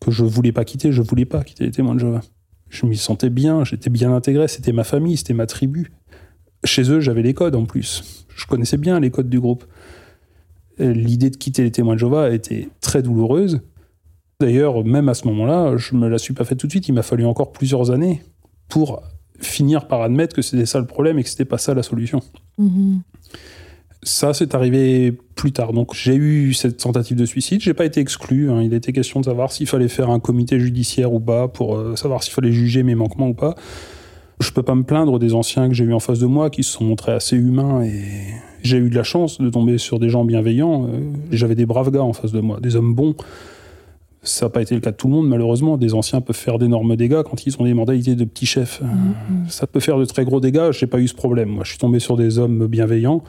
Speaker 3: que je voulais pas quitter. Je voulais pas quitter les témoins de Jéhovah. Je m'y sentais bien, j'étais bien intégré, c'était ma famille, c'était ma tribu. Chez eux, j'avais les codes en plus. Je connaissais bien les codes du groupe. L'idée de quitter les témoins de Jéhovah était très douloureuse. D'ailleurs, même à ce moment-là, je me la suis pas fait tout de suite. Il m'a fallu encore plusieurs années pour finir par admettre que c'était ça le problème et que c'était pas ça la solution.
Speaker 2: Mhm.
Speaker 3: Ça, c'est arrivé plus tard. Donc, j'ai eu cette tentative de suicide. J'ai pas été exclu. hein. Il était question de savoir s'il fallait faire un comité judiciaire ou pas pour euh, savoir s'il fallait juger mes manquements ou pas. Je peux pas me plaindre des anciens que j'ai eu en face de moi qui se sont montrés assez humains et j'ai eu de la chance de tomber sur des gens bienveillants. Euh, J'avais des braves gars en face de moi, des hommes bons. Ça n'a pas été le cas de tout le monde, malheureusement. Des anciens peuvent faire d'énormes dégâts quand ils ont des mentalités de petits chefs.
Speaker 2: Mhm.
Speaker 3: Ça peut faire de très gros dégâts. J'ai pas eu ce problème. Moi, je suis tombé sur des hommes bienveillants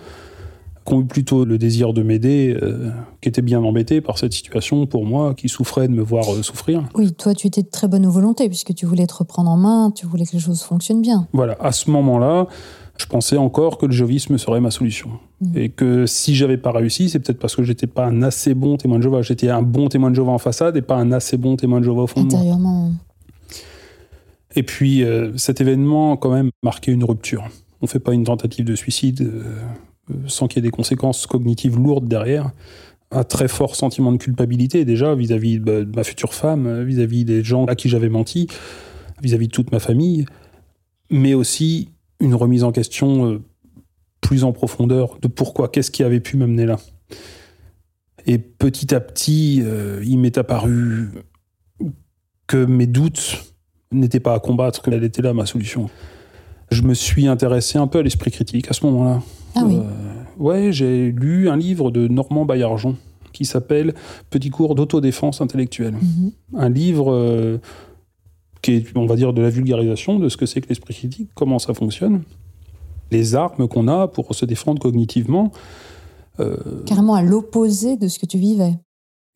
Speaker 3: qui ont eu plutôt le désir de m'aider, euh, qui étaient bien embêtés par cette situation pour moi, qui souffraient de me voir euh, souffrir.
Speaker 2: Oui, toi, tu étais de très bonne volonté, puisque tu voulais te reprendre en main, tu voulais que les choses fonctionnent bien.
Speaker 3: Voilà, à ce moment-là, je pensais encore que le jovisme serait ma solution.
Speaker 2: Mhm.
Speaker 3: Et que si j'avais pas réussi, c'est peut-être parce que j'étais pas un assez bon témoin de Jéhovah. J'étais un bon témoin de Jéhovah en façade et pas un assez bon témoin de Jéhovah au fond de moi.
Speaker 2: Intérieurement.
Speaker 3: Et puis, euh, cet événement, quand même, marquait une rupture. On fait pas une tentative de suicide sans qu'il y ait des conséquences cognitives lourdes derrière. Un très fort sentiment de culpabilité, déjà, vis-à-vis de, de ma future femme, euh, vis-à-vis des gens à qui j'avais menti, vis-à-vis de toute ma famille, mais aussi une remise en question euh, plus en profondeur de pourquoi, qu'est-ce qui avait pu m'amener là. Et petit à petit, euh, il m'est apparu que mes doutes n'étaient pas à combattre, qu'elle était là ma solution. Je me suis intéressé un peu à l'esprit critique à ce moment-là.
Speaker 2: Ah oui.
Speaker 3: Euh, ouais, j'ai lu un livre de Normand Baillargeon qui s'appelle Petit cours d'autodéfense intellectuelle.
Speaker 2: Mhm.
Speaker 3: Un livre euh, qui est, on va dire, de la vulgarisation de ce que c'est que l'esprit critique, comment ça fonctionne, les armes qu'on a pour se défendre cognitivement. Euh,
Speaker 2: Carrément à l'opposé de ce que tu vivais.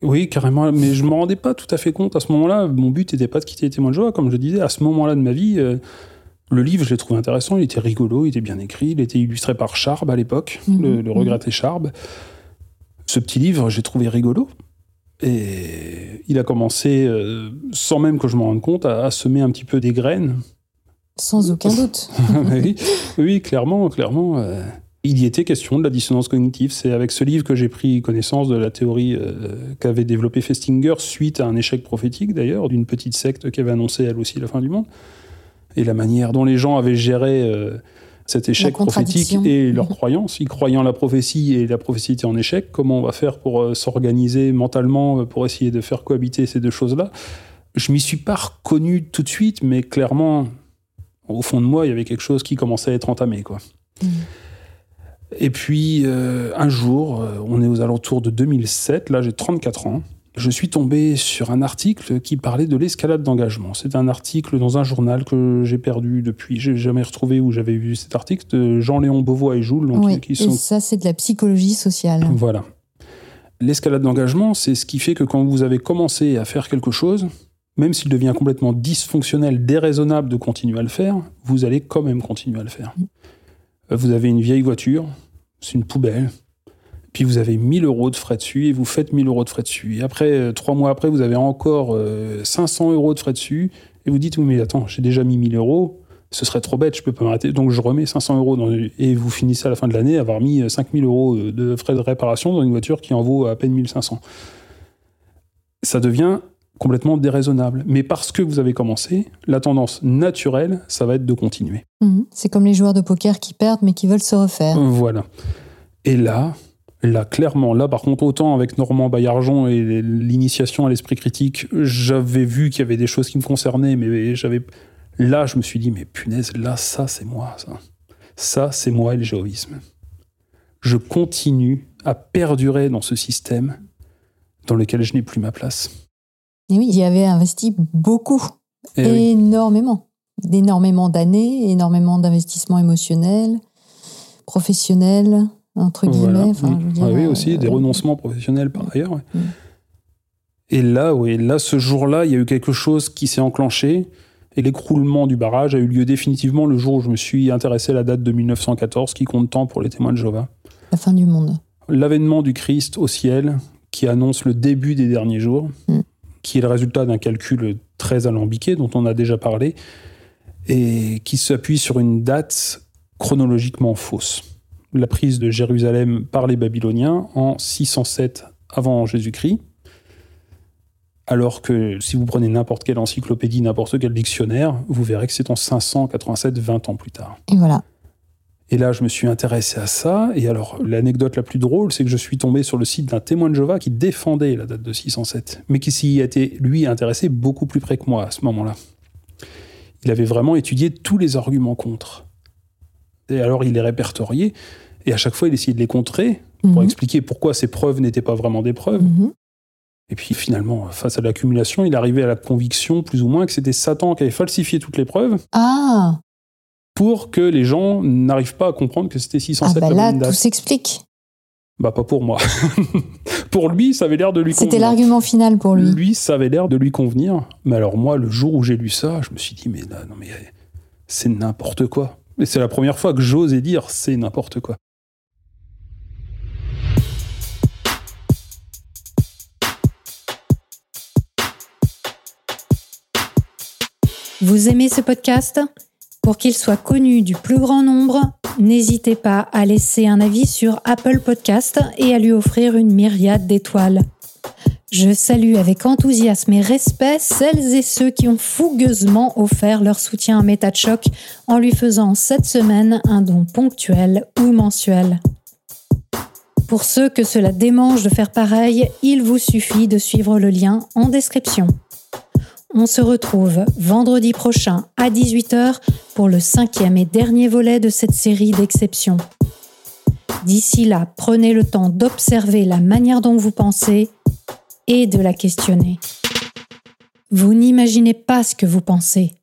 Speaker 3: oui, carrément, mais je ne me rendais pas tout à fait compte à ce moment-là. Mon but n'était pas de quitter les témoins de joie, comme je disais, à ce moment-là de ma vie. euh, le livre, je l'ai trouvé intéressant, il était rigolo, il était bien écrit, il était illustré par Charb à l'époque,
Speaker 2: Mhm,
Speaker 3: le, le
Speaker 2: mhm.
Speaker 3: regretté Charb. Ce petit livre, j'ai trouvé rigolo. Et il a commencé, euh, sans même que je m'en rende compte, à, à semer un petit peu des graines.
Speaker 2: Sans aucun doute.
Speaker 3: oui, oui, clairement, clairement. euh, il y était question de la dissonance cognitive. C'est avec ce livre que j'ai pris connaissance de la théorie euh, qu'avait développé Festinger suite à un échec prophétique d'ailleurs d'une petite secte qui avait annoncé elle aussi la fin du monde. Et la manière dont les gens avaient géré euh, cet échec prophétique et leur
Speaker 2: Mhm.
Speaker 3: croyance. Ils croyaient en la prophétie et la prophétie était en échec. Comment on va faire pour euh, s'organiser mentalement euh, pour essayer de faire cohabiter ces deux choses-là? Je m'y suis pas reconnu tout de suite, mais clairement, au fond de moi, il y avait quelque chose qui commençait à être entamé. Quoi.
Speaker 2: Mhm.
Speaker 3: Et puis, euh, un jour, on est aux alentours de 2007, là j'ai 34 ans, je suis tombé sur un article qui parlait de l'escalade d'engagement. C'est un article dans un journal que j'ai perdu depuis, j'ai jamais retrouvé où j'avais vu cet article, de Jean-Léon Beauvois et Joule, donc,
Speaker 2: Oui,
Speaker 3: qui
Speaker 2: et
Speaker 3: sont
Speaker 2: ça, c'est de la psychologie sociale.
Speaker 3: voilà. L'escalade d'engagement, c'est ce qui fait que quand vous avez commencé à faire quelque chose, même s'il devient complètement dysfonctionnel, déraisonnable de continuer à le faire, vous allez quand même continuer à le faire. Euh, Vous avez une vieille voiture, c'est une poubelle, puis vous avez 1000 euros de frais dessus et vous faites 1000 euros de frais dessus. Et après, euh, trois mois après, vous avez encore euh, 500 euros de frais dessus et vous dites, oui, mais attends, j'ai déjà mis 1000 euros, ce serait trop bête, je peux pas m'arrêter. Donc je remets 500 euros dans, et vous finissez à la fin de l'année avoir mis euh, 5000 euros de frais de réparation dans une voiture qui en vaut à peine 1500. Ça devient complètement déraisonnable. Mais parce que vous avez commencé, la tendance naturelle, ça va être de continuer.
Speaker 2: Mhm. C'est comme les joueurs de poker qui perdent mais qui veulent se refaire.
Speaker 3: Voilà. Et là, là, clairement, là, par contre, autant avec Normand Baillargeon et l'initiation à l'esprit critique, j'avais vu qu'il y avait des choses qui me concernaient, mais j'avais. Là, je me suis dit, mais punaise, là, ça, c'est moi, ça. Ça, c'est moi et le géoïsme. Je continue à perdurer dans ce système dans lequel je n'ai plus ma place.
Speaker 2: Et oui, il y avait investi beaucoup,
Speaker 3: Et oui.
Speaker 2: énormément. Énormément d'années, énormément d'investissements émotionnels, professionnels, entre guillemets.
Speaker 3: Voilà. Mm.
Speaker 2: je veux dire,
Speaker 3: Ah oui,
Speaker 2: euh,
Speaker 3: aussi des renoncements professionnels par ailleurs. ouais.
Speaker 2: Mm.
Speaker 3: Et là, oui, là, ce jour-là, il y a eu quelque chose qui s'est enclenché et l'écroulement du barrage a eu lieu définitivement le jour où je me suis intéressé à la date de 1914, qui compte tant pour les témoins de Jéhovah.
Speaker 2: La fin du monde.
Speaker 3: L'avènement du Christ au ciel, qui annonce le début des derniers jours,
Speaker 2: Mm.
Speaker 3: qui est le résultat d'un calcul très alambiqué dont on a déjà parlé, et qui s'appuie sur une date chronologiquement fausse. La prise de Jérusalem par les Babyloniens en 607 avant Jésus-Christ, alors que si vous prenez n'importe quelle encyclopédie, n'importe quel dictionnaire, vous verrez que c'est en 587, 20 ans plus tard.
Speaker 2: Et voilà.
Speaker 3: Et là, je me suis intéressé à ça. Et alors, l'anecdote la plus drôle, c'est que je suis tombé sur le site d'un témoin de Jéhovah qui défendait la date de 607, mais qui s'y était, lui, intéressé beaucoup plus près que moi à ce moment-là. Il avait vraiment étudié tous les arguments contre. Et alors, il les répertoriait, et à chaque fois, il essayait de les contrer pour
Speaker 2: Mhm.
Speaker 3: expliquer pourquoi ces preuves n'étaient pas vraiment des preuves.
Speaker 2: Mhm.
Speaker 3: Et puis finalement, face à l'accumulation, il arrivait à la conviction, plus ou moins, que c'était Satan qui avait falsifié toutes les preuves
Speaker 2: Ah,
Speaker 3: pour que les gens n'arrivent pas à comprendre que c'était
Speaker 2: ah
Speaker 3: 607
Speaker 2: bah
Speaker 3: la
Speaker 2: là, tout s'explique.
Speaker 3: Bah pas pour moi. pour lui, ça avait l'air de lui
Speaker 2: C'était
Speaker 3: convenir.
Speaker 2: l'argument final pour lui.
Speaker 3: Lui, ça avait l'air de lui convenir. Mais alors moi, le jour où j'ai lu ça, je me suis dit mais là, non mais c'est n'importe quoi. Et c'est la première fois que j'osais dire c'est n'importe quoi.
Speaker 2: Vous aimez ce podcast? Pour qu'il soit connu du plus grand nombre, n'hésitez pas à laisser un avis sur Apple Podcast et à lui offrir une myriade d'étoiles. Je salue avec enthousiasme et respect celles et ceux qui ont fougueusement offert leur soutien à MetaChoc en lui faisant cette semaine un don ponctuel ou mensuel. Pour ceux que cela démange de faire pareil, il vous suffit de suivre le lien en description. On se retrouve vendredi prochain à 18h pour le cinquième et dernier volet de cette série d'exceptions. D'ici là, prenez le temps d'observer la manière dont vous pensez et de la questionner. Vous n'imaginez pas ce que vous pensez.